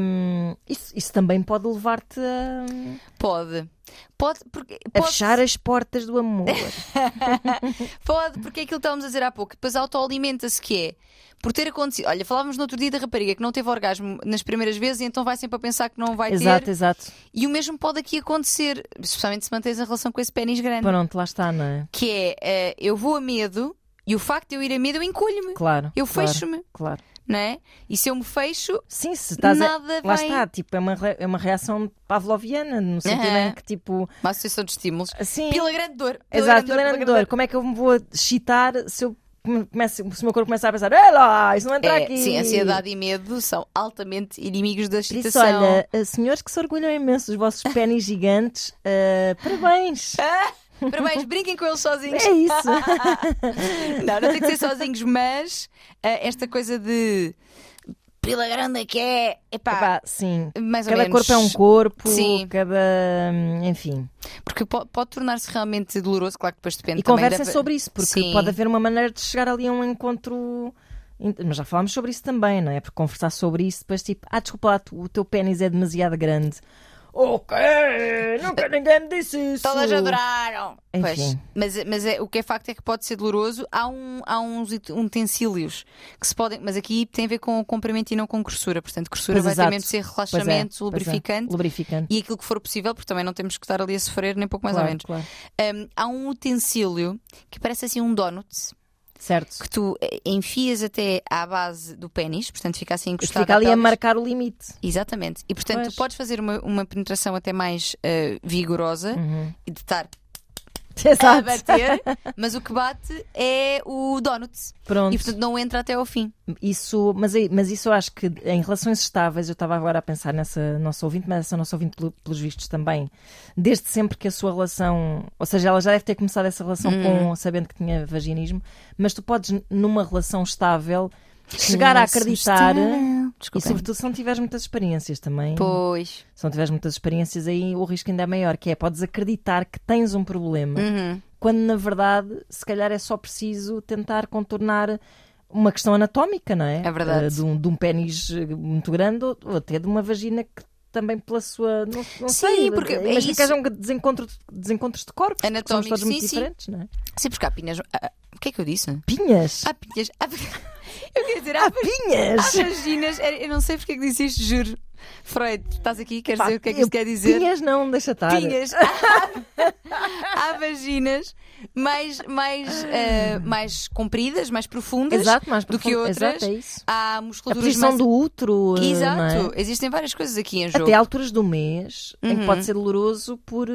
S1: Hum, isso, isso também pode levar-te a,
S2: Pode. Pode, porque,
S1: a
S2: pode,
S1: fechar as portas do amor.
S2: pode, porque é aquilo que estávamos a dizer há pouco. Depois autoalimenta-se que é. Por ter acontecido. Olha, falávamos no outro dia da rapariga que não teve orgasmo nas primeiras vezes e então vai sempre a pensar que não vai
S1: exato,
S2: ter.
S1: exato.
S2: E o mesmo pode aqui acontecer, especialmente se mantens a relação com esse pênis grande.
S1: Pronto, lá está, não é?
S2: Que é, eh, eu vou a medo e o facto de eu ir a medo eu encolho-me.
S1: Claro.
S2: Eu
S1: claro,
S2: fecho-me,
S1: Claro.
S2: não é? E se eu me fecho,
S1: Sim, se estás a...
S2: nada
S1: Lá
S2: vai.
S1: está, tipo, é uma, re- é uma reação pavloviana, no sentido
S2: Aham.
S1: em que, tipo,
S2: Uma associação de estímulos.
S1: assim.
S2: Pela grande dor. Pela
S1: Exato,
S2: grande
S1: pela
S2: dor,
S1: grande dor. Como é que eu me vou excitar se eu começo, se o meu corpo começar a pensar, ei lá, isso não entra
S2: É,
S1: aqui.
S2: sim, ansiedade e medo são altamente inimigos da
S1: Por isso,
S2: excitação.
S1: olha, eh, senhores que se orgulham imenso dos vossos pênis gigantes, eh, parabéns.
S2: Parabéns, brinquem com eles sozinhos.
S1: É isso.
S2: Não, não tem que ser sozinhos, mas ah, esta coisa de pila grande que é. Epá,
S1: Epá, sim.
S2: mais ou
S1: Cada
S2: menos.
S1: corpo é um corpo,
S2: Sim.
S1: cada. hum, Enfim.
S2: Porque pode, pode tornar-se realmente doloroso, claro que depois depende
S1: E conversem
S2: da-
S1: sobre isso, porque
S2: Sim.
S1: pode haver uma maneira de chegar ali a um encontro. Mas já falámos sobre isso também, não é? Porque conversar sobre isso, depois tipo, ah, desculpa lá, o teu pênis é demasiado grande. Ok, nunca ninguém me disse isso.
S2: Todas adoraram.
S1: Enfim.
S2: Pois, mas mas é, o que é facto é que pode ser doloroso. Há, um, há uns ut- utensílios que se podem. Mas aqui tem a ver com comprimento e não com grossura. Portanto, grossura
S1: Pois,
S2: vai
S1: exato.
S2: mesmo ser
S1: Pois é,
S2: relaxamento,
S1: pois é.
S2: lubrificante.
S1: Lubrificante.
S2: E aquilo que for possível, porque também não temos que estar ali a sofrer, nem pouco mais
S1: claro,
S2: ou menos.
S1: claro.
S2: Um, há um utensílio que parece assim um donut
S1: Certo.
S2: que tu eh, enfias até à base do pênis, portanto fica assim
S1: E
S2: encostado.
S1: fica
S2: à
S1: ali a marcar o limite.
S2: Exatamente. E portanto
S1: Pois.
S2: tu podes fazer uma, uma penetração até mais eh, vigorosa
S1: Uhum.
S2: e de estar a
S1: Exato.
S2: bater, mas o que bate é o donut.
S1: Pronto.
S2: E portanto não entra até ao fim.
S1: Isso, mas, mas isso eu acho que em relações estáveis, eu estava agora a pensar nessa nossa ouvinte, mas essa nossa ouvinte, pelo- pelos vistos também, desde sempre que a sua relação, ou seja, ela já deve ter começado essa relação
S2: Hum.
S1: com sabendo que tinha vaginismo, mas tu podes, numa relação estável, chegar a acreditar. E sobretudo se não tiveres muitas experiências também.
S2: Pois.
S1: Se não tiveres muitas experiências aí, o risco ainda é maior, que é podes acreditar que tens um problema,
S2: Uhum.
S1: quando na verdade, se calhar é só preciso tentar contornar uma questão anatómica, não é?
S2: É verdade.
S1: Eh, De um, de um pênis eh, muito grande ou, ou até de uma vagina que também pela sua. Não, não
S2: Sim,
S1: sei,
S2: porque é
S1: mas
S2: isso.
S1: que hajam desencontro, desencontros de corpos,
S2: Anatómicos,
S1: todos muito
S2: sim, sim.
S1: diferentes, não é?
S2: Sim, porque há pinhas. ah, O que é que eu disse?
S1: Pinhas!
S2: Há pinhas. há- Eu queria dizer, há,
S1: Há pinhas!
S2: há vaginas. Eu não sei porque é que disse isto, juro. Freud, estás aqui? Queres
S1: Pá,
S2: dizer o que é que isto quer dizer?
S1: Pinhas não, deixa estar.
S2: Pinhas. há vaginas mais, mais, eh, mais compridas, mais profundas
S1: Exato, mais
S2: do que outras.
S1: Exato, é isso.
S2: Há
S1: A
S2: musculaturas
S1: posição
S2: mais.
S1: do útero. eh,
S2: Exato.
S1: é?
S2: Existem várias coisas aqui em jogo.
S1: Até alturas do mês, em que
S2: Uhum.
S1: pode ser doloroso por. eh,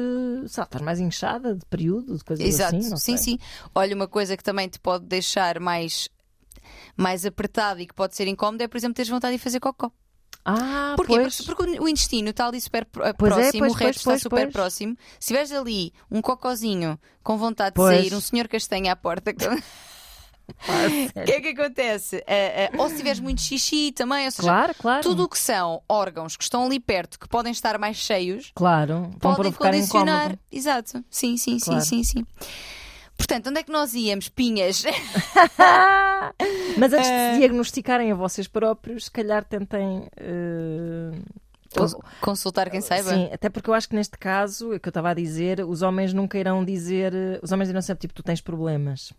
S1: lá, estás mais inchada de período, de coisas
S2: Exato,
S1: assim. Não
S2: sim,
S1: sei.
S2: sim. Olha, uma coisa que também te pode deixar mais, mais apertado e que pode ser incómodo é, por exemplo, teres vontade de fazer cocó.
S1: Ah,
S2: Porquê?
S1: pois.
S2: Porque, porque o intestino está ali super
S1: Pois é,
S2: próximo,
S1: pois,
S2: o resto está super próximo. Se tiveres ali um cocózinho com vontade de sair, um senhor castanha à porta, o
S1: Ah,
S2: que é que acontece? Ah, ah, ou se tiveres muito xixi também, ou seja,
S1: Claro, claro.
S2: tudo o que são órgãos que estão ali perto, que podem estar mais cheios,
S1: Claro.
S2: Podem condicionar.
S1: incómodo.
S2: Exato. Sim, sim, sim,
S1: Claro.
S2: sim, sim. Portanto, onde é que nós íamos? Pinhas.
S1: Mas antes de
S2: Eh.
S1: se diagnosticarem a vocês próprios, se calhar tentem. eh,
S2: Cons- Consultar quem saiba.
S1: Sim, até porque eu acho que neste caso, é o que eu estava a dizer, os homens nunca irão dizer. eh, Os homens irão sempre tipo, tu tens problemas.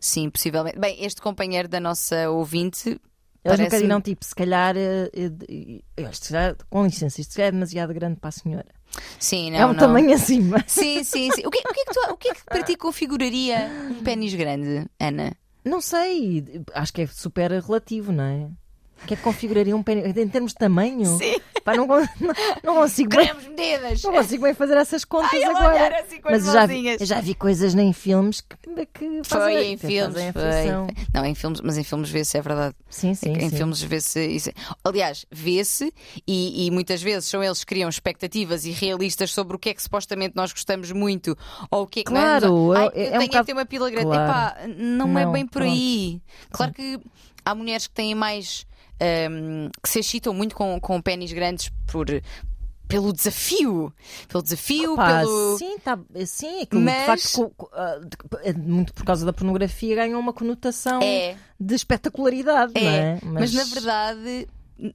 S2: Sim, possivelmente. Bem, este companheiro da nossa ouvinte.
S1: Eles
S2: parece-
S1: nunca dirão, tipo, se calhar, eh, eh, eh, com licença, isto é demasiado grande para a senhora.
S2: Sim, não,
S1: é um
S2: não.
S1: tamanho acima.
S2: Sim, sim, sim. O que, o que é que tu- o que é que para ti configuraria um pênis grande, Ana?
S1: Não sei, acho que é super relativo, não é? Que é que configuraria um pênis em termos de tamanho?
S2: Sim.
S1: Pá, não, não, não consigo bem,
S2: medidas!
S1: não consigo bem fazer essas contas
S2: Ai,
S1: agora.
S2: assim com as
S1: Mas eu já, vi, eu já vi coisas em filmes que, que
S2: Foi
S1: fazem,
S2: em
S1: que
S2: filmes, foi. Não, em filmes, mas em filmes vê-se, é verdade.
S1: Sim, sim,
S2: em
S1: sim.
S2: filmes vê-se isso. Aliás, vê-se e, e muitas vezes são eles que criam expectativas irrealistas sobre o que é que supostamente nós gostamos muito ou o que é que
S1: Claro,
S2: não é. Ai,
S1: é- é um bocado-
S2: que ter uma pila grande.
S1: Claro.
S2: Epá, não, é
S1: Não,
S2: bem por
S1: pronto.
S2: aí. Claro que há mulheres que têm mais. Hum, que se excitam muito com, com pênis grandes por. Pelo desafio, pelo desafio,
S1: Pá,
S2: pelo.
S1: Sim, tá, sim, aquilo
S2: Mas-
S1: de facto, co- co- ah, de- é muito por causa da pornografia, ganhou uma conotação
S2: É,
S1: de espetacularidade, não
S2: É,
S1: é?
S2: mas... na verdade,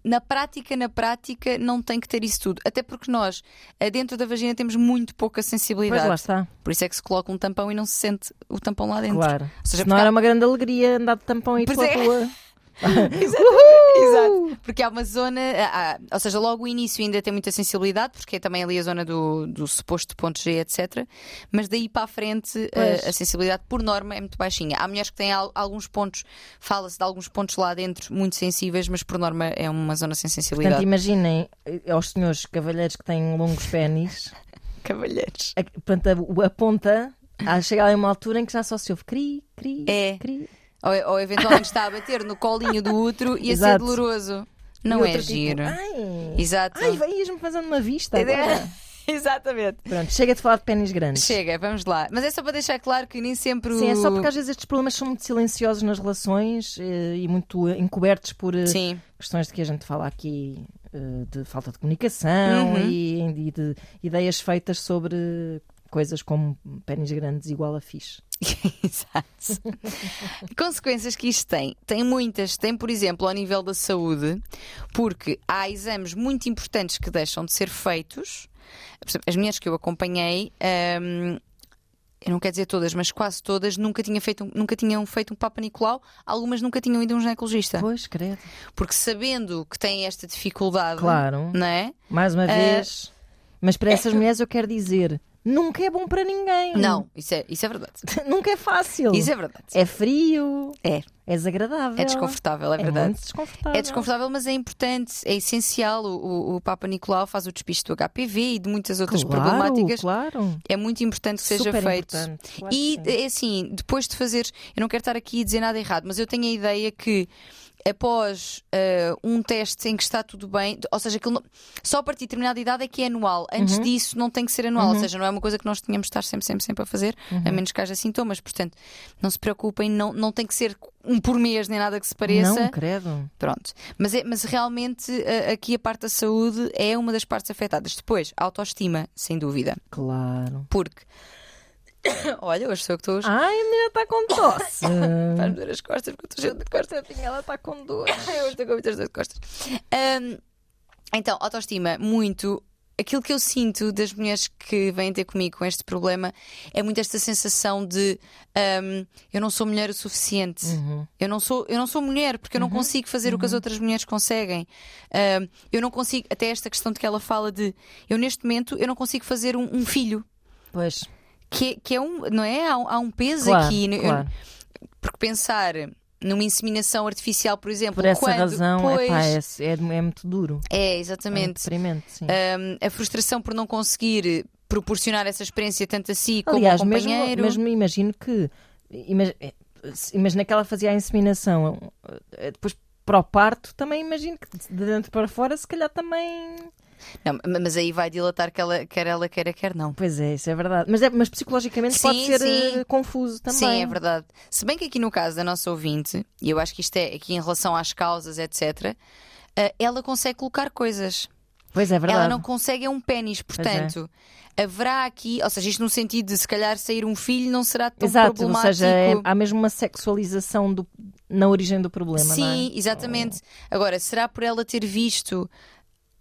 S2: na prática, na prática, não tem que ter isso tudo. Até porque nós, eh, dentro da vagina, temos muito pouca
S1: Pois
S2: sensibilidade.
S1: lá está,
S2: Por isso é que se coloca um tampão e não se sente o tampão lá dentro.
S1: claro.
S2: seja,
S1: Se não
S2: porque
S1: era uma grande alegria andar de tampão e ir
S2: Pois
S1: pela
S2: é.
S1: rua.
S2: Exato. Porque há uma zona, há- ou seja, logo o início ainda tem muita sensibilidade, porque é também ali a zona do, do suposto ponto G, etc. Mas daí para a frente eh,
S1: Pois.
S2: a, sensibilidade, por norma, é muito baixinha. Há mulheres que têm al- alguns pontos, fala-se de alguns pontos lá dentro muito sensíveis, mas por norma é uma zona sem sensibilidade.
S1: Portanto, imaginem eh, aos senhores cavalheiros que têm longos pênis,
S2: Cavalheiros.
S1: a, portanto, a, a ponta a chegar a uma altura em que já só se ouve cri, cri,
S2: É.
S1: cri.
S2: Ou, ou eventualmente está a bater no colinho do útero e a ser
S1: Exato.
S2: doloroso.
S1: E
S2: Não é
S1: outro tipo,
S2: giro.
S1: Ai,
S2: Exato.
S1: ai veias-me fazendo uma vista agora.
S2: Exatamente.
S1: Pronto, chega de falar de pênis grandes.
S2: Chega, vamos lá. Mas é só para deixar claro que nem sempre o.
S1: Sim, é só porque às vezes estes problemas são muito silenciosos nas relações eh, e muito eh, encobertos por eh,
S2: Sim,
S1: questões de que a gente fala aqui eh, de falta de comunicação
S2: Uhum.
S1: e, e de ideias feitas sobre coisas como pênis grandes igual a fixe.
S2: exato. Consequências que isto tem? Tem muitas. Tem, por exemplo, ao nível da saúde, porque há exames muito importantes que deixam de ser feitos. As mulheres que eu acompanhei. hum, eu não quero dizer todas, mas quase todas nunca, tinha feito, nunca tinham feito um Papa Nicolau, algumas nunca tinham ido a um ginecologista.
S1: Pois, credo.
S2: Porque sabendo que têm esta dificuldade,
S1: Claro.
S2: não é?
S1: Mais uma vez. Mas para essas mulheres eu quero dizer, nunca é bom para ninguém.
S2: Não, isso é, isso é verdade.
S1: nunca é fácil.
S2: Isso é verdade.
S1: É frio,
S2: É,
S1: é desagradável.
S2: é desconfortável, é verdade.
S1: muito desconfortável.
S2: É desconfortável, mas é importante, é essencial. O, o- o Papa Nicolau faz o despiste do HPV e de muitas outras
S1: Claro,
S2: problemáticas.
S1: Claro.
S2: É muito importante que seja
S1: Super
S2: feito.
S1: importante, claro
S2: E é assim, depois de fazer, eu não quero estar aqui a dizer nada errado, mas eu tenho a ideia que após ah, um teste em que está tudo bem, ou seja, não- só a partir de determinada idade é que é anual. Antes
S1: Uhum.
S2: disso não tem que ser anual, ou seja, não é uma coisa que nós tínhamos de estar sempre, sempre, sempre a fazer, a
S1: Uhum.
S2: menos que haja sintomas. Portanto, não se preocupem, não, não tem que ser um por mês nem nada que se pareça.
S1: Não, credo.
S2: Pronto. Mas, é, mas realmente a- aqui a parte da saúde é uma das partes afetadas. Depois, a autoestima, sem dúvida.
S1: Claro.
S2: Porque. Olha, hoje sou eu que estou.
S1: Ai, a menina está com tosse.
S2: Faz-me doer as costas porque eu estou cheio de costas.
S1: Ela está com dor.
S2: Hoje estou com muitas dores de costas. Ahm, então, autoestima, muito. Aquilo que eu sinto das mulheres que vêm ter comigo com este problema é muito esta sensação de ahm, eu não sou mulher o suficiente.
S1: Uhum.
S2: Eu não sou, eu não sou mulher porque eu não consigo fazer o que as outras mulheres conseguem. Ahm, eu não consigo, até esta questão de que ela fala de eu neste momento eu não consigo fazer um, um filho.
S1: Pois,
S2: Que é, que é um, não é? Há, um- há um peso
S1: claro,
S2: aqui. Eu-
S1: claro.
S2: porque pensar numa inseminação artificial, por exemplo,
S1: Por essa
S2: quando,
S1: razão,
S2: pois,
S1: epá, é, é, é muito duro.
S2: é
S1: É muito
S2: exatamente.
S1: deprimente, sim.
S2: Ahm, a frustração por não conseguir proporcionar essa experiência tanto a si como
S1: Aliás,
S2: ao
S1: mesmo,
S2: companheiro.
S1: mesmo imagino que. Eh, imagina que ela fazia a inseminação. eh, Depois para o parto, também imagino que de dentro para fora, se calhar também.
S2: Não, mas aí vai dilatar que ela, quer ela queira, quer não.
S1: Pois é, isso é verdade. Mas, é, mas psicologicamente
S2: Sim,
S1: pode ser
S2: sim.
S1: eh, confuso também.
S2: Sim, é verdade. Se bem que aqui no caso da nossa ouvinte, e eu acho que isto é aqui em relação às causas, etc., ah, ela consegue colocar coisas.
S1: Pois é verdade.
S2: Ela não consegue é um pênis, portanto, haverá aqui, ou seja, isto no sentido de se calhar sair um filho não será tão
S1: Exato, ou
S2: problemático.
S1: seja, é- há mesmo uma sexualização do- na origem do problema, não é?
S2: Sim, exatamente. Agora, será por ela ter visto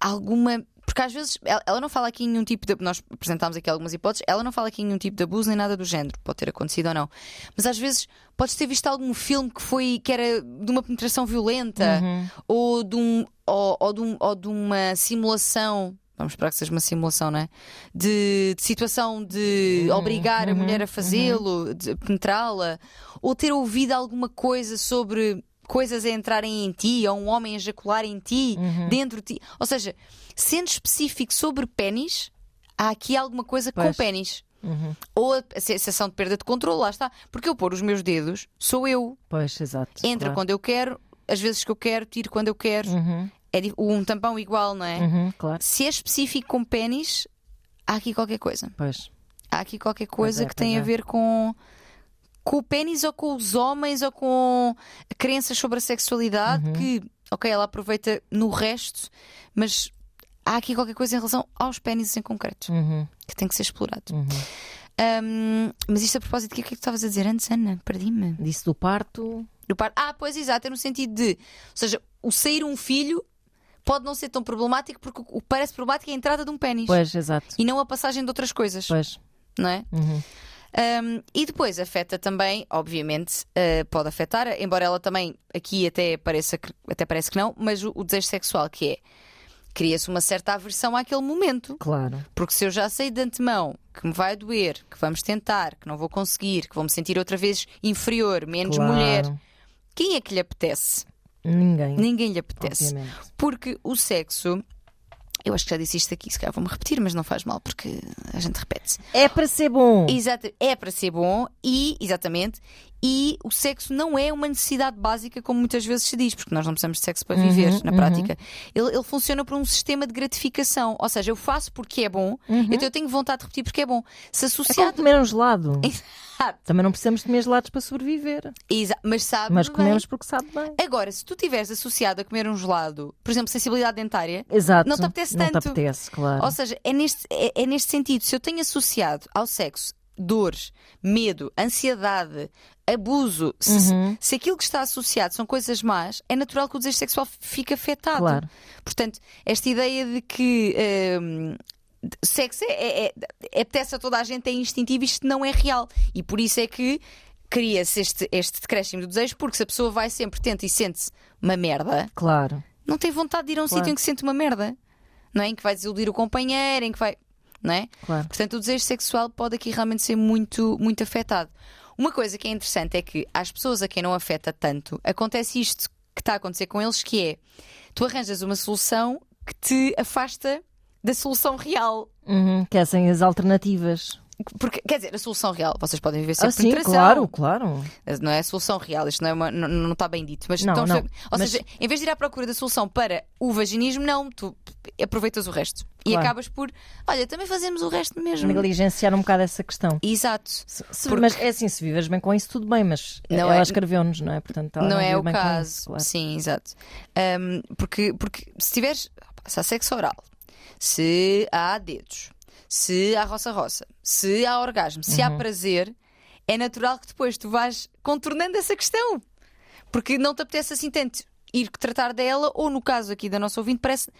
S2: alguma porque às vezes ela, ela não fala aqui em nenhum tipo de. Nós apresentámos aqui algumas hipóteses, ela não fala aqui em nenhum tipo de abuso nem nada do género, pode ter acontecido ou não. Mas às vezes podes ter visto algum filme que foi que era de uma penetração violenta ou, de um, ou, ou de um- ou de uma simulação. Vamos esperar que seja uma simulação, não é? De, de situação de obrigar a mulher a fazê-lo, de penetrá-la, ou ter ouvido alguma coisa sobre coisas a entrarem em ti, ou um homem a ejacular em ti, dentro de ti. Ou seja, sendo específico sobre pênis, há aqui alguma coisa com
S1: Pois.
S2: pênis. Ou a sensação de perda de controle, lá está. Porque eu pôr os meus dedos, sou eu.
S1: Pois, exato.
S2: Entra
S1: claro.
S2: quando eu quero, às vezes que eu quero, tiro quando eu quero. É di- um tampão igual, não é?
S1: Uhum, claro.
S2: Se é específico com pênis, há aqui qualquer coisa.
S1: Pois.
S2: Há aqui qualquer coisa
S1: é,
S2: que tem
S1: pois
S2: a
S1: é.
S2: ver com. Com o pênis ou com os homens ou com crenças sobre a sexualidade
S1: Uhum.
S2: que, ok, ela aproveita no resto, mas há aqui qualquer coisa em relação aos pênis em concreto
S1: Uhum,
S2: que tem que ser explorado.
S1: uhum.
S2: Ahm, mas isto a propósito o que é que tu estavas a dizer antes, Ana? Perdi-me.
S1: Disse do parto.
S2: Do par- Ah, pois exato, é no sentido de, ou seja, o sair um filho pode não ser tão problemático porque o que parece problemático é a entrada de um pênis
S1: Pois, exato.
S2: e não a passagem de outras coisas,
S1: Pois.
S2: não é?
S1: Uhum.
S2: Um, e depois afeta também, obviamente, uh, pode afetar, embora ela também aqui até pareça que, até parece que não, mas o, o desejo sexual que é cria-se uma certa aversão àquele momento.
S1: Claro.
S2: Porque se eu já sei de antemão que me vai doer, que vamos tentar, que não vou conseguir, que vou me sentir outra vez inferior, menos
S1: claro.
S2: mulher, quem é que lhe apetece?
S1: Ninguém.
S2: Ninguém lhe apetece.
S1: Obviamente.
S2: Porque o sexo, eu acho que já disse isto aqui, se calhar vou-me repetir, mas não faz mal porque a gente repete-se.
S1: É para ser bom.
S2: Exato, é para ser bom e, exatamente, e o sexo não é uma necessidade básica como muitas vezes se diz, porque nós não precisamos de sexo para viver,
S1: Uhum,
S2: na prática. Ele, ele funciona por um sistema de gratificação, ou seja, eu faço porque é bom, então eu tenho vontade de repetir porque é bom. Se
S1: Uhum. É como
S2: associado.
S1: comer um gelado.
S2: Exato,
S1: Também não precisamos de comer gelados para sobreviver.
S2: exa- mas sabe.
S1: Mas
S2: bem.
S1: comemos porque sabe bem.
S2: Agora, se tu estiveres associado a comer um gelado, por exemplo, sensibilidade dentária,
S1: Exato.
S2: não te apetece
S1: Não te
S2: tanto.
S1: apetece, claro.
S2: Ou seja, é neste, é, é neste sentido. Se eu tenho associado ao sexo dores, medo, ansiedade, abuso, se,
S1: Uhum.
S2: se aquilo que está associado são coisas más, é natural que o desejo sexual fique afetado.
S1: Claro.
S2: Portanto, esta ideia de que hum, sexo é, é, é, é apetece a toda a gente, é instintivo, isto não é real. E por isso é que cria-se este, este decréscimo do desejo, porque se a pessoa vai sempre, tenta e sente-se uma merda,
S1: Claro.
S2: não tem vontade de ir a um
S1: Claro.
S2: sítio em que se sente uma merda, não é? Em que vai desiludir o companheiro, em que vai. Não é?
S1: Claro.
S2: Portanto, o desejo sexual pode aqui realmente ser muito, muito afetado. Uma coisa que é interessante é que às pessoas a quem não afeta tanto, acontece isto que está a acontecer com eles, que é tu arranjas uma solução que te afasta da solução real.
S1: Uhum. Querem as alternativas.
S2: Porque, quer dizer, a solução real, vocês podem viver sem
S1: Ah, sim,
S2: penetração.
S1: claro, claro.
S2: Não é a solução real, isto não, é uma- não, não está bem dito. Mas
S1: Não,
S2: estamos
S1: não,
S2: Ou
S1: mas-
S2: seja, em vez de ir à procura da solução para o vaginismo, não, tu aproveitas o resto. E
S1: Claro.
S2: acabas por, olha, também fazemos o resto mesmo.
S1: Negligenciar um bocado essa questão.
S2: Exato.
S1: Se- se-
S2: Porque-
S1: Mas é assim, se viveres bem com isso, tudo bem, mas
S2: Não
S1: ela
S2: é-
S1: escreveu-nos, não é? Portanto,
S2: não
S1: não
S2: é o caso.
S1: isso, claro.
S2: Sim, exato. Ahm, porque, porque se tiveres se há sexo oral, se há dedos, se há roça-roça, se há orgasmo, se há
S1: Uhum.
S2: prazer, é natural que depois tu vais contornando essa questão. Porque não te apetece assim tanto ir tratar dela, ou no caso aqui da nossa ouvinte, parece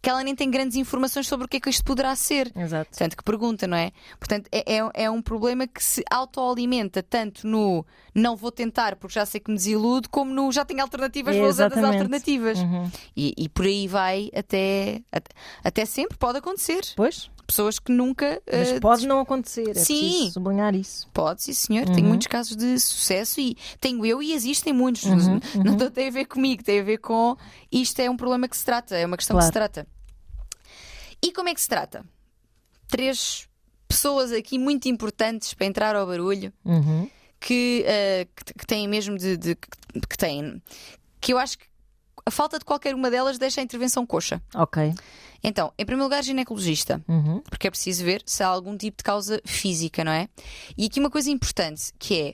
S2: que ela nem tem grandes informações sobre o que é que isto poderá ser.
S1: Exato.
S2: Tanto que pergunta, não é? Portanto, é, é, é um problema que se autoalimenta tanto no não vou tentar porque já sei que me desiludo, como no já tenho alternativas, vou usar as alternativas.
S1: Uhum.
S2: E, e por aí vai até, até, até sempre, pode acontecer.
S1: Pois,
S2: Pessoas que nunca.
S1: mas
S2: eh,
S1: pode não acontecer. É
S2: sim.
S1: preciso sublinhar isso.
S2: Pode, sim, senhor. Tenho
S1: Uhum.
S2: muitos casos de sucesso e tenho eu e existem muitos.
S1: Uhum,
S2: Não, não tem a ver comigo, tem a ver com isto é um problema que se trata, é uma questão
S1: Claro.
S2: que se trata. E como é que se trata? Três pessoas aqui muito importantes para entrar ao barulho
S1: Uhum.
S2: que, eh, que, que têm mesmo de, de- que têm que eu acho que a falta de qualquer uma delas deixa a intervenção coxa.
S1: Ok.
S2: Então, em primeiro lugar, ginecologista
S1: Uhum.
S2: porque é preciso ver se há algum tipo de causa física, não é? E aqui uma coisa importante que é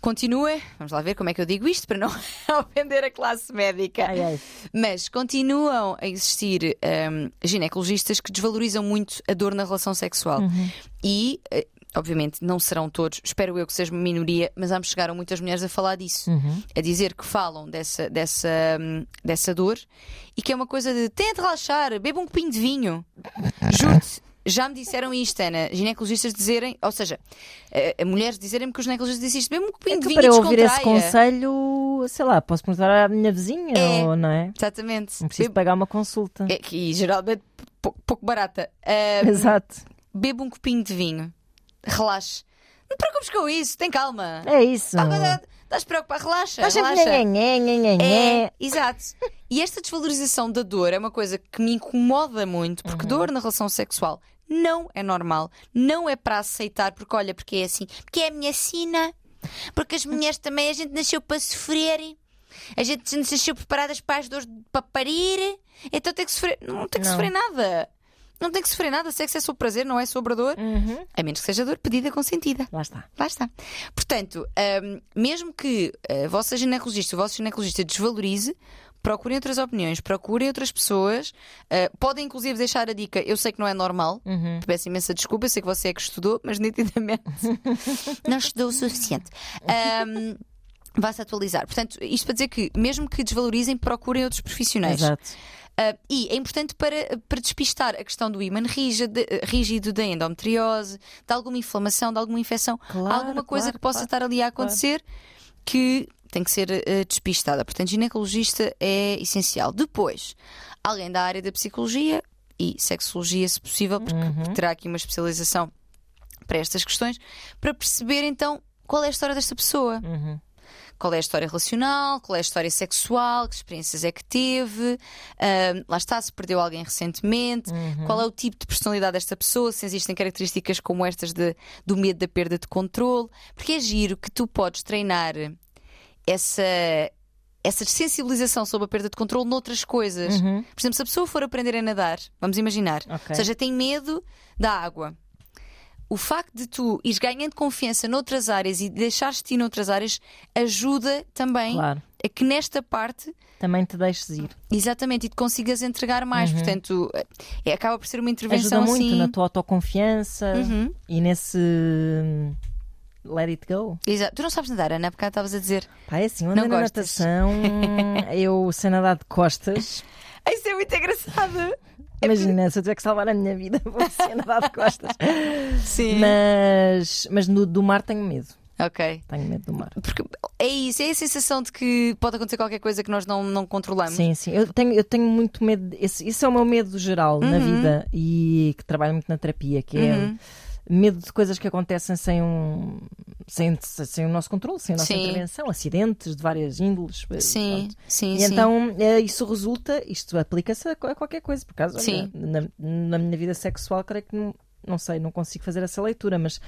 S2: continua, vamos lá ver como é que eu digo isto para não ofender a classe médica,
S1: Ai, ai.
S2: mas continuam a existir hum, ginecologistas que desvalorizam muito a dor na relação sexual
S1: Uhum.
S2: e eh, obviamente não serão todos, espero eu que seja uma minoria, mas já me chegaram muitas mulheres a falar disso, a dizer que falam dessa, dessa, hum, dessa dor e que é uma coisa de tente relaxar, beba um copinho de vinho. Juro-te. Já me disseram isto, Ana, ginecologistas dizerem, ou seja, a, a mulheres dizerem-me que os ginecologistas dizem isto, beba um copinho de vinho
S1: Para
S2: e
S1: eu ouvir esse conselho, sei lá, posso perguntar à minha vizinha,
S2: É.
S1: ou não é?
S2: Exatamente.
S1: Não preciso
S2: Bebe-
S1: pagar uma consulta.
S2: é, que geralmente pouco, pouco barata. Hum,
S1: Exato.
S2: beba um copinho de vinho. Relaxe. Não te preocupes com isso, tem calma.
S1: É isso.
S2: Tá- tá- Estás preocupado, relaxa.
S1: Estás
S2: relaxa.
S1: nhe, nhe, nhe.
S2: É, exato. E esta desvalorização da dor é uma coisa que me incomoda muito, porque dor na relação sexual não é normal, não é para aceitar, porque olha, porque é assim, porque é a minha sina, porque as mulheres também, a gente nasceu para sofrer, a gente nasceu preparadas para as dores para parir, então tem que sofrer. Não tem que
S1: Não.
S2: sofrer nada. Não tem que sofrer nada, sexo é sobre prazer, não é sobre a dor,
S1: Uhum.
S2: a menos que seja dor pedida consentida.
S1: Lá está.
S2: Lá está. Portanto, hum, mesmo que a vossa ginecologista, o vosso ginecologista desvalorize, procurem outras opiniões, procurem outras pessoas. Uh, podem inclusive deixar a dica, eu sei que não é normal,
S1: Uhum.
S2: peço imensa desculpa, eu sei que você é que estudou, mas nitidamente não estudou o suficiente. Hum, Vá-se atualizar. Portanto, isto para dizer que, mesmo que desvalorizem, procurem outros profissionais.
S1: Exato.
S2: Uh, e é importante para, para despistar a questão do ímã rígido, rígido da endometriose, de alguma inflamação, de alguma infecção,
S1: Claro,
S2: alguma coisa
S1: claro,
S2: que possa
S1: claro,
S2: estar ali a acontecer que tem que ser uh, despistada. Portanto, ginecologista é essencial. Depois, alguém da área da psicologia e sexologia, se possível, porque
S1: Uhum.
S2: terá aqui uma especialização para estas questões, para perceber então qual é a história desta pessoa
S1: Uhum.
S2: Qual é a história relacional, qual é a história sexual, que experiências é que teve, ahm, lá está, se perdeu alguém recentemente, qual é o tipo de personalidade desta pessoa, se existem características como estas de, do medo da perda de controle, porque é giro que tu podes treinar essa. Essa sensibilização sobre a perda de controle noutras coisas.
S1: Uhum.
S2: Por exemplo, se a pessoa for aprender a nadar, vamos imaginar,
S1: Ok.
S2: ou seja, tem medo da água. O facto de tu ires ganhando confiança noutras áreas e deixares-te ir noutras áreas ajuda também
S1: Claro.
S2: a que nesta parte,
S1: Também te deixes ir.
S2: exatamente, e te consigas entregar mais. Portanto, é, acaba por ser uma intervenção
S1: Ajuda muito
S2: assim.
S1: na tua autoconfiança
S2: Uhum.
S1: e nesse hum, let it go.
S2: Exato. Tu não sabes nadar, Ana, porque estavas a dizer.
S1: Pá, é assim, eu na
S2: gostas?
S1: natação, eu sei nadar de costas.
S2: "Ah, Isso é muito engraçado.
S1: Imagina, se eu tiver que salvar a minha vida, vou ser nadar de costas.
S2: Sim.
S1: Mas, mas no, do mar tenho medo.
S2: Ok.
S1: Tenho medo do mar.
S2: Porque é isso, é a sensação de que pode acontecer qualquer coisa que nós não, não controlamos.
S1: Sim, sim. Eu tenho, eu tenho muito medo. Esse, esse é o meu medo geral na vida e que trabalho muito na terapia, que é
S2: Uhum.
S1: Medo de coisas que acontecem sem, um, sem, sem o nosso controle, sem a nossa
S2: Sim.
S1: intervenção, acidentes de várias índoles.
S2: Sim,
S1: pronto.
S2: sim,
S1: E
S2: sim.
S1: então eh, isso resulta, isto aplica-se a, qualquer coisa. Por causa, olha, na, na minha vida sexual, creio que não, não sei, não consigo fazer essa leitura, mas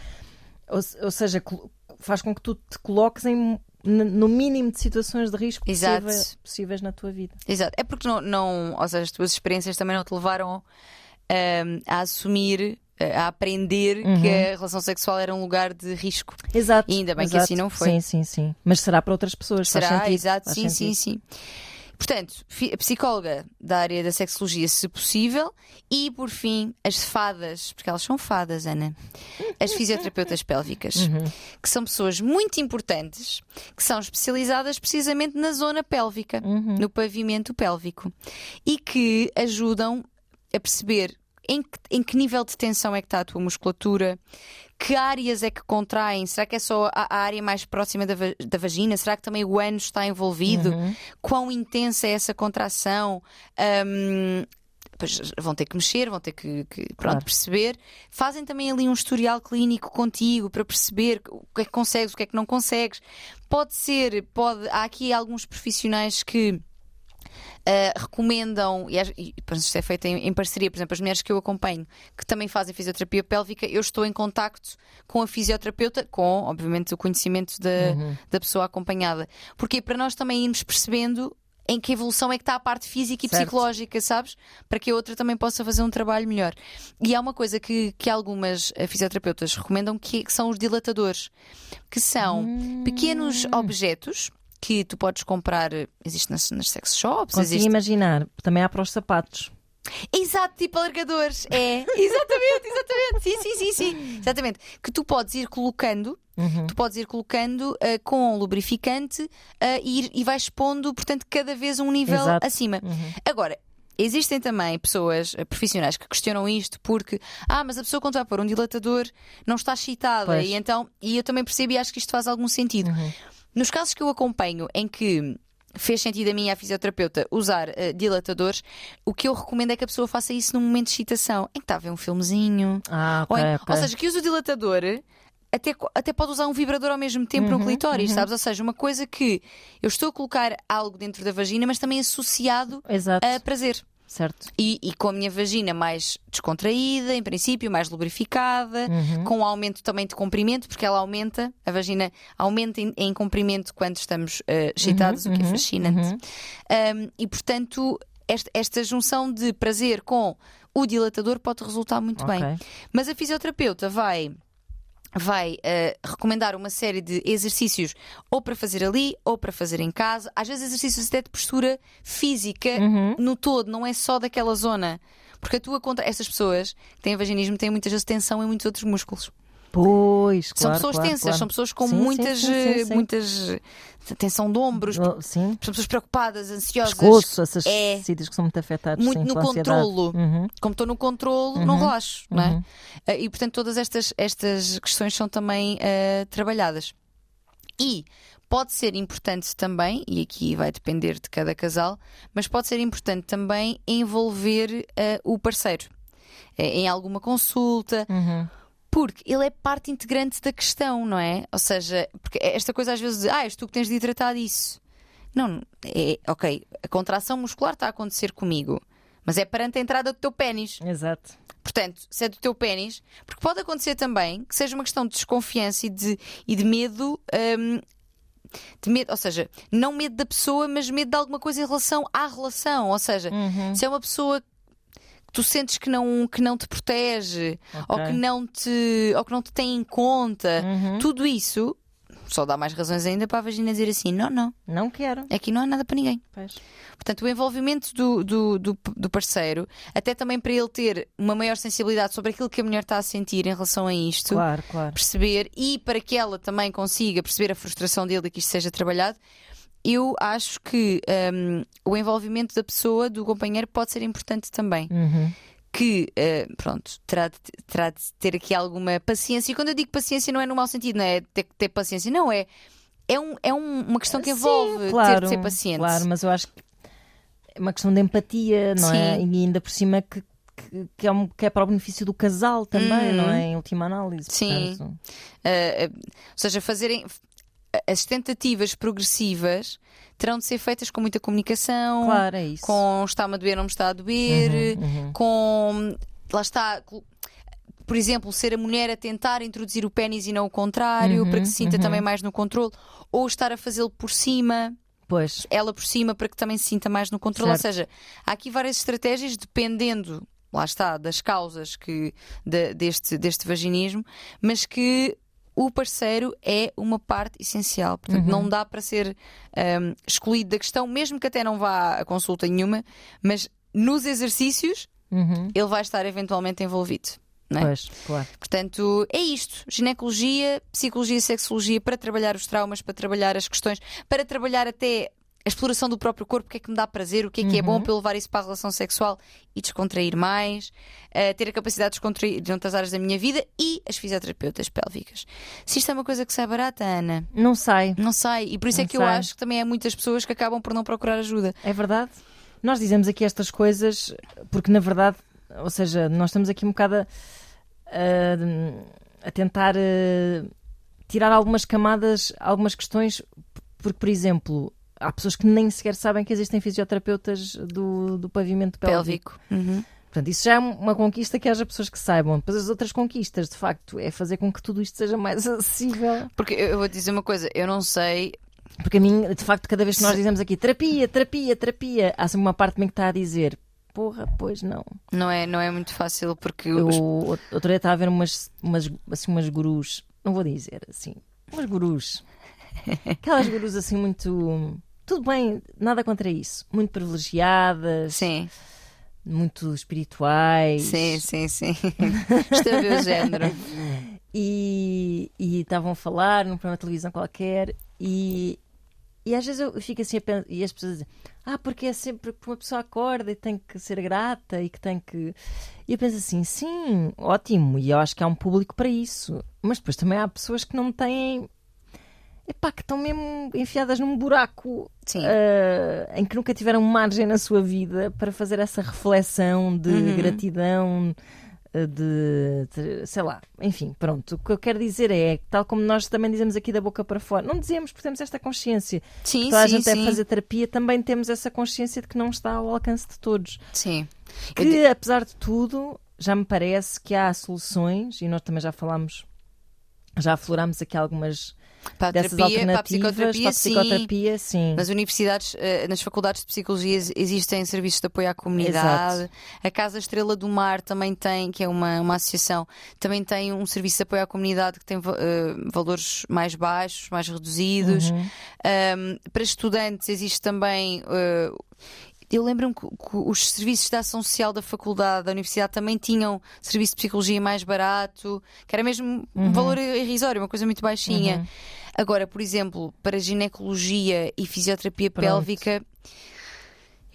S1: ou, ou seja, faz com que tu te coloques em, no mínimo de situações de risco possível- possíveis na tua vida.
S2: Exato. É porque não, não, ou seja, as tuas experiências também não te levaram ahm, a assumir, a aprender que a relação sexual era um lugar de risco.
S1: Exato.
S2: E ainda bem que
S1: exato.
S2: assim não foi.
S1: Sim, sim, sim. Mas será para outras pessoas.
S2: Será? Exato, sim, sim, sim. Portanto, a psicóloga da área da sexologia, se possível, e por fim, as fadas, porque elas são fadas, Ana, as fisioterapeutas pélvicas,
S1: Uhum.
S2: que são pessoas muito importantes, que são especializadas precisamente na zona pélvica,
S1: Uhum.
S2: no pavimento pélvico, e que ajudam a perceber em que, em que nível de tensão é que está a tua musculatura, que áreas é que contraem? Será que é só a, a área mais próxima da, da vagina? Será que também o ânus está envolvido? Quão intensa é essa contração? Pois vão ter que mexer, vão ter que, que, pronto,
S1: Claro.
S2: perceber. Fazem também ali um historial clínico contigo para perceber o que é que consegues, o que é que não consegues. Pode ser, pode. Há aqui alguns profissionais que. Uh, recomendam, e, e isto é feito em, em parceria, por exemplo, as mulheres que eu acompanho que também fazem fisioterapia pélvica, eu estou em contacto com a fisioterapeuta, com, obviamente, o conhecimento da, da pessoa acompanhada. Porque para nós também irmos percebendo em que evolução é que está a parte física e
S1: Certo.
S2: psicológica, sabes? Para que a outra também possa fazer um trabalho melhor. E há uma coisa que, que algumas eh, fisioterapeutas recomendam que, que são os dilatadores, que são pequenos objetos que tu podes comprar, existe nas, nas sex shops,
S1: Consigo
S2: existe
S1: imaginar. Também há para os sapatos.
S2: Exato, tipo alargadores. É, exatamente, exatamente. Sim, sim, sim, sim. Exatamente. Que tu podes ir colocando,
S1: Uhum.
S2: tu podes ir colocando uh, com lubrificante uh, e, ir- e vais expondo, portanto, cada vez um nível
S1: Exato.
S2: acima.
S1: Uhum.
S2: Agora. Existem também pessoas uh, profissionais que questionam isto porque, ah, mas a pessoa quando vai pôr um dilatador não está excitada
S1: Pois.
S2: e então, e eu também percebo e acho que isto faz algum sentido.
S1: Uhum.
S2: Nos casos que eu acompanho em que fez sentido a mim à fisioterapeuta usar eh, dilatadores, o que eu recomendo é que a pessoa faça isso num momento de excitação, em que está a ver um filmezinho.
S1: Ah,
S2: Ou,
S1: ok,
S2: em-
S1: ok.
S2: ou seja, que use o dilatador. Até, até pode usar um vibrador ao mesmo tempo no
S1: Uhum,
S2: clitóris,
S1: uhum.
S2: sabes? Ou seja, uma coisa que eu estou a colocar algo dentro da vagina, mas também associado
S1: Exato,
S2: a prazer.
S1: Certo.
S2: E, e com a minha vagina mais descontraída, em princípio, mais lubrificada,
S1: Uhum.
S2: com um aumento também de comprimento, porque ela aumenta, a vagina aumenta em, em comprimento quando estamos eh, excitados, o que é
S1: uhum,
S2: fascinante.
S1: uhum.
S2: Um, e portanto, esta, esta junção de prazer com o dilatador pode resultar muito
S1: Ok.
S2: bem. Mas a fisioterapeuta vai. Vai eh, recomendar uma série de exercícios ou para fazer ali ou para fazer em casa. Às vezes, exercícios até de postura física
S1: Uhum.
S2: no todo, não é só daquela zona. Porque a tua contra. Estas pessoas que têm vaginismo têm muitas vezes tensão em muitos outros músculos.
S1: Pois,
S2: são
S1: claro,
S2: pessoas
S1: claro,
S2: tensas,
S1: claro.
S2: são pessoas com
S1: Sim,
S2: muitas,
S1: sim, sim,
S2: muitas tensão de ombros, são pessoas preocupadas, ansiosas.
S1: pescoço, esses
S2: É.
S1: sítios que são muito afetados.
S2: Muito no controlo.
S1: Uhum.
S2: Como estou no controle, não
S1: Uhum.
S2: relaxo, não é?
S1: Uhum.
S2: Eh, E portanto, todas estas, estas questões são também eh, trabalhadas. E pode ser importante também, e aqui vai depender de cada casal, mas pode ser importante também envolver eh, o parceiro eh, em alguma consulta,
S1: Uhum.
S2: Porque ele é parte integrante da questão, não é? Ou seja, porque esta coisa às vezes ah, és tu que tens de tratar disso. Não, é, ok, a contração muscular está a acontecer comigo, mas é perante a entrada do teu pênis.
S1: Exato.
S2: Portanto, se é do teu pênis, porque pode acontecer também que seja uma questão de desconfiança e de, e de medo. hum, de medo, ou seja, não medo da pessoa, mas medo de alguma coisa em relação à relação. Ou seja,
S1: Uhum.
S2: se é uma pessoa tu sentes que não, que não te protege ou,
S1: Ok.
S2: que não te, ou que não te tem em conta,
S1: Uhum.
S2: tudo isso só dá mais razões ainda para a vagina dizer assim: não, não,
S1: Não quero.
S2: aqui não há nada para ninguém.
S1: Pois.
S2: Portanto, o envolvimento do, do, do, do parceiro, até também para ele ter uma maior sensibilidade sobre aquilo que a mulher está a sentir em relação a isto,
S1: Claro, claro.
S2: perceber e para que ela também consiga perceber a frustração dele e que isto seja trabalhado. Eu acho que hum, o envolvimento da pessoa, do companheiro, pode ser importante também.
S1: Uhum.
S2: Que, eh, pronto, terá de, terá de ter aqui alguma paciência. E quando eu digo paciência, não é no mau sentido, não é ter ter paciência, não é. É, um, é um- uma questão que
S1: Sim,
S2: envolve ter
S1: claro,
S2: de ser paciente.
S1: Claro, mas eu acho que é uma questão de empatia, não é?
S2: Sim.
S1: E ainda por cima que, que, que é, um- que é para o benefício do casal também,
S2: Uhum.
S1: não é? Em última análise.
S2: Sim. Uh, uh, ou seja, fazerem as tentativas progressivas terão de ser feitas com muita comunicação,
S1: Claro, é isso.
S2: com está-me a doer, não me está a doer,
S1: Uhum, uhum.
S2: com lá está. Por exemplo, ser a mulher a tentar introduzir o pênis e não o contrário,
S1: Uhum,
S2: para que se sinta
S1: uhum.
S2: também mais no controle, ou estar a fazê-lo por cima,
S1: Pois,
S2: ela por cima, para que também se sinta mais no controle. Ou
S1: Certo.
S2: seja, há aqui várias estratégias dependendo, lá está, das causas que, de- deste, deste vaginismo, mas que o parceiro é uma parte essencial. Portanto,
S1: Uhum.
S2: não dá para ser hum, excluído da questão, mesmo que até não vá a consulta nenhuma, mas nos exercícios
S1: uhum.
S2: ele vai estar eventualmente envolvido. É?
S1: pois, claro.
S2: Portanto, é isto: ginecologia, psicologia, sexologia para trabalhar os traumas, para trabalhar as questões, para trabalhar até a exploração do próprio corpo, o que é que me dá prazer, o que é que é bom para eu levar isso para a relação sexual e descontrair mais, eh, ter a capacidade de descontrair de outras áreas da minha vida e as fisioterapeutas pélvicas. Se isto é uma coisa que sai barata, Ana,
S1: Não sai,
S2: não sai. E por isso é
S1: Não
S2: que eu acho que também há muitas pessoas que acabam por não procurar ajuda.
S1: é verdade. Nós dizemos aqui estas coisas porque, na verdade, ou seja, nós estamos aqui um bocado a, a- a tentar eh, tirar algumas camadas, algumas questões, porque, por exemplo, há pessoas que nem sequer sabem que existem fisioterapeutas do, do pavimento pélvico.
S2: Pélvico. Uhum.
S1: Portanto, isso já é uma conquista que haja pessoas que saibam. Depois as outras conquistas, de facto, é fazer com que tudo isto seja mais acessível.
S2: Porque eu vou dizer uma coisa: eu não sei
S1: Porque a mim, de facto, cada vez que nós dizemos aqui terapia, terapia, terapia, há sempre uma parte de mim que está a dizer porra, pois não.
S2: Não é, não é muito fácil porque
S1: Eu,
S2: os-
S1: outro dia estava a ver umas, umas, assim, umas gurus, não vou dizer assim, umas gurus. Aquelas gurus assim muito. Tudo bem, nada contra isso. Muito privilegiadas,
S2: sim,
S1: muito espirituais.
S2: Sim, sim, sim. Estou a ver o género.
S1: E e estavam a falar num programa de televisão qualquer e, e às vezes eu fico assim a pensar, e as pessoas dizem, ah, porque é sempre que uma pessoa acorda e tem que ser grata e que tem que. E eu penso assim, sim, ótimo, e eu acho que há um público para isso. Mas depois também há pessoas que não têm. Epá, que estão mesmo enfiadas num buraco uh, em que nunca tiveram margem na sua vida para fazer essa reflexão de
S2: Uhum.
S1: gratidão, uh, de, de- sei lá, enfim, pronto. O que eu quero dizer é, tal como nós também dizemos aqui da boca para fora, não dizemos porque temos esta consciência.
S2: Sim,
S1: Toda a
S2: sim,
S1: gente
S2: sim.
S1: deve fazer terapia, também temos essa consciência de que não está ao alcance de todos.
S2: Sim.
S1: Que, apesar de tudo, já me parece que há soluções, e nós também já falámos, já aflorámos aqui algumas
S2: Para a
S1: dessas
S2: terapia, para a
S1: alternativas
S2: psicoterapia, sim.
S1: psicoterapia, sim.
S2: Nas universidades, eh, nas faculdades de psicologia ex- existem serviços de apoio à comunidade.
S1: Exato.
S2: A Casa Estrela do Mar também tem, que é uma, uma associação, também tem um serviço de apoio à comunidade que tem eh, valores mais baixos, mais reduzidos.
S1: Uhum.
S2: Um, para estudantes existe também. uh, eu lembro-me que, que os serviços de ação social da faculdade, da universidade, também tinham serviço de psicologia mais barato, que era mesmo um valor irrisório, uma coisa muito baixinha.
S1: Uhum.
S2: Agora, por exemplo, para ginecologia e fisioterapia
S1: Pronto.
S2: pélvica.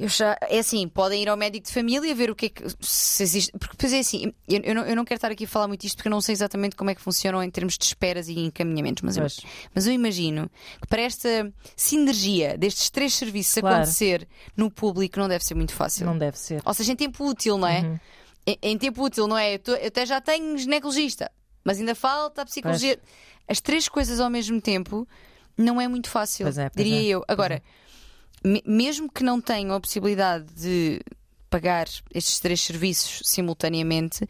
S2: Eu já, é assim, podem ir ao médico de família ver o que é que se existe. Porque depois é assim, eu, eu não, eu não quero estar aqui a falar muito isto porque eu não sei exatamente como é que funcionam em termos de esperas e encaminhamentos, mas eu,
S1: Pois.
S2: mas eu imagino que para esta sinergia destes três serviços
S1: Claro.
S2: acontecer no público não deve ser muito fácil.
S1: Não deve ser.
S2: Ou seja, em tempo útil, não é?
S1: Uhum.
S2: Em, em tempo útil, não é? Eu, tô- eu até já tenho ginecologista, mas ainda falta a psicologia. As três coisas ao mesmo tempo não é muito fácil,
S1: Pois é, pois
S2: diria
S1: é,
S2: eu. Agora, me- mesmo que não tenham a possibilidade de pagar estes três serviços simultaneamente,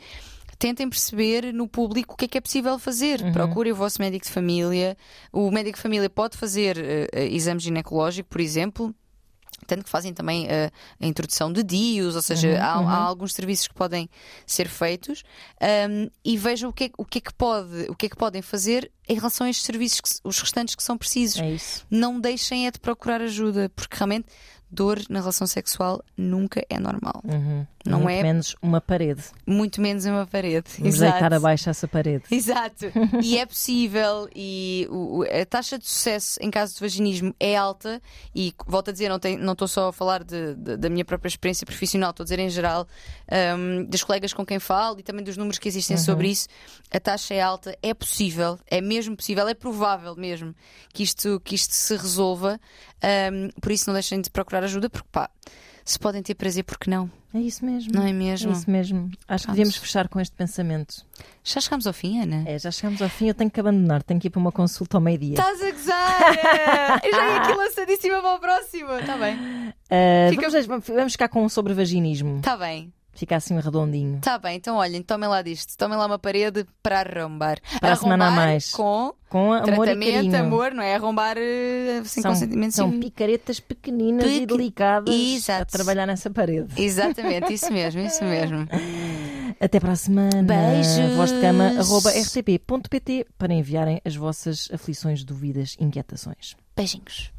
S2: tentem perceber no público o que é que é possível fazer.
S1: Uhum.
S2: Procurem o vosso médico de família. O médico de família pode fazer eh, eh, exame ginecológico, por exemplo. Tanto que fazem também eh, a introdução de DIUs, ou seja,
S1: Uhum,
S2: há,
S1: uhum.
S2: há alguns serviços que podem ser feitos um, e vejam o que, é, o, que é que pode, o que é que podem fazer em relação a estes serviços, que, os restantes que são precisos.
S1: É.
S2: Não deixem é de procurar ajuda, porque realmente dor na relação sexual nunca é normal.
S1: Uhum.
S2: Não
S1: Muito
S2: é-
S1: menos uma parede.
S2: Muito menos uma parede.
S1: Vamos deitar abaixo essa parede.
S2: Exato. E é possível, e o- a taxa de sucesso em caso de vaginismo é alta, e volto a dizer, não tem- não estou só a falar de- de- da minha própria experiência profissional, estou a dizer em geral, das colegas com quem falo e também dos números que existem sobre isso. A taxa é alta, é possível, é mesmo possível, é provável mesmo que isto, que isto se resolva. hum, por isso não deixem de procurar ajuda, porque pá, se podem ter prazer, porque não?
S1: É isso mesmo.
S2: Não é mesmo?
S1: É isso mesmo. Acho que devíamos fechar com este pensamento.
S2: Já chegámos ao fim, Ana?
S1: É, já chegamos ao fim, eu tenho que abandonar, tenho que ir para uma consulta ao meio-dia.
S2: Estás a gozar! Eu já ia aqui lançadíssima para o próximo. Está bem.
S1: Ah,
S2: Fica-
S1: vamos, vamos ficar com um sobre vaginismo.
S2: Está bem.
S1: Fica assim redondinho.
S2: Está bem. Então olhem, tomem lá disto. Tomem lá uma parede para arrombar.
S1: Para a semana a mais.
S2: Com
S1: Com amor e
S2: tratamento,
S1: carinho.
S2: amor, não é? Arrombar eh, sem
S1: são,
S2: consentimento.
S1: são
S2: sim.
S1: picaretas pequeninas e
S2: Pequ-
S1: delicadas a
S2: Exato.
S1: trabalhar nessa parede.
S2: Exatamente, isso mesmo, isso mesmo.
S1: Até para a semana.
S2: Beijos.
S1: Vozdecama.rtp.pt para enviarem as vossas aflições, dúvidas, inquietações.
S2: Beijinhos.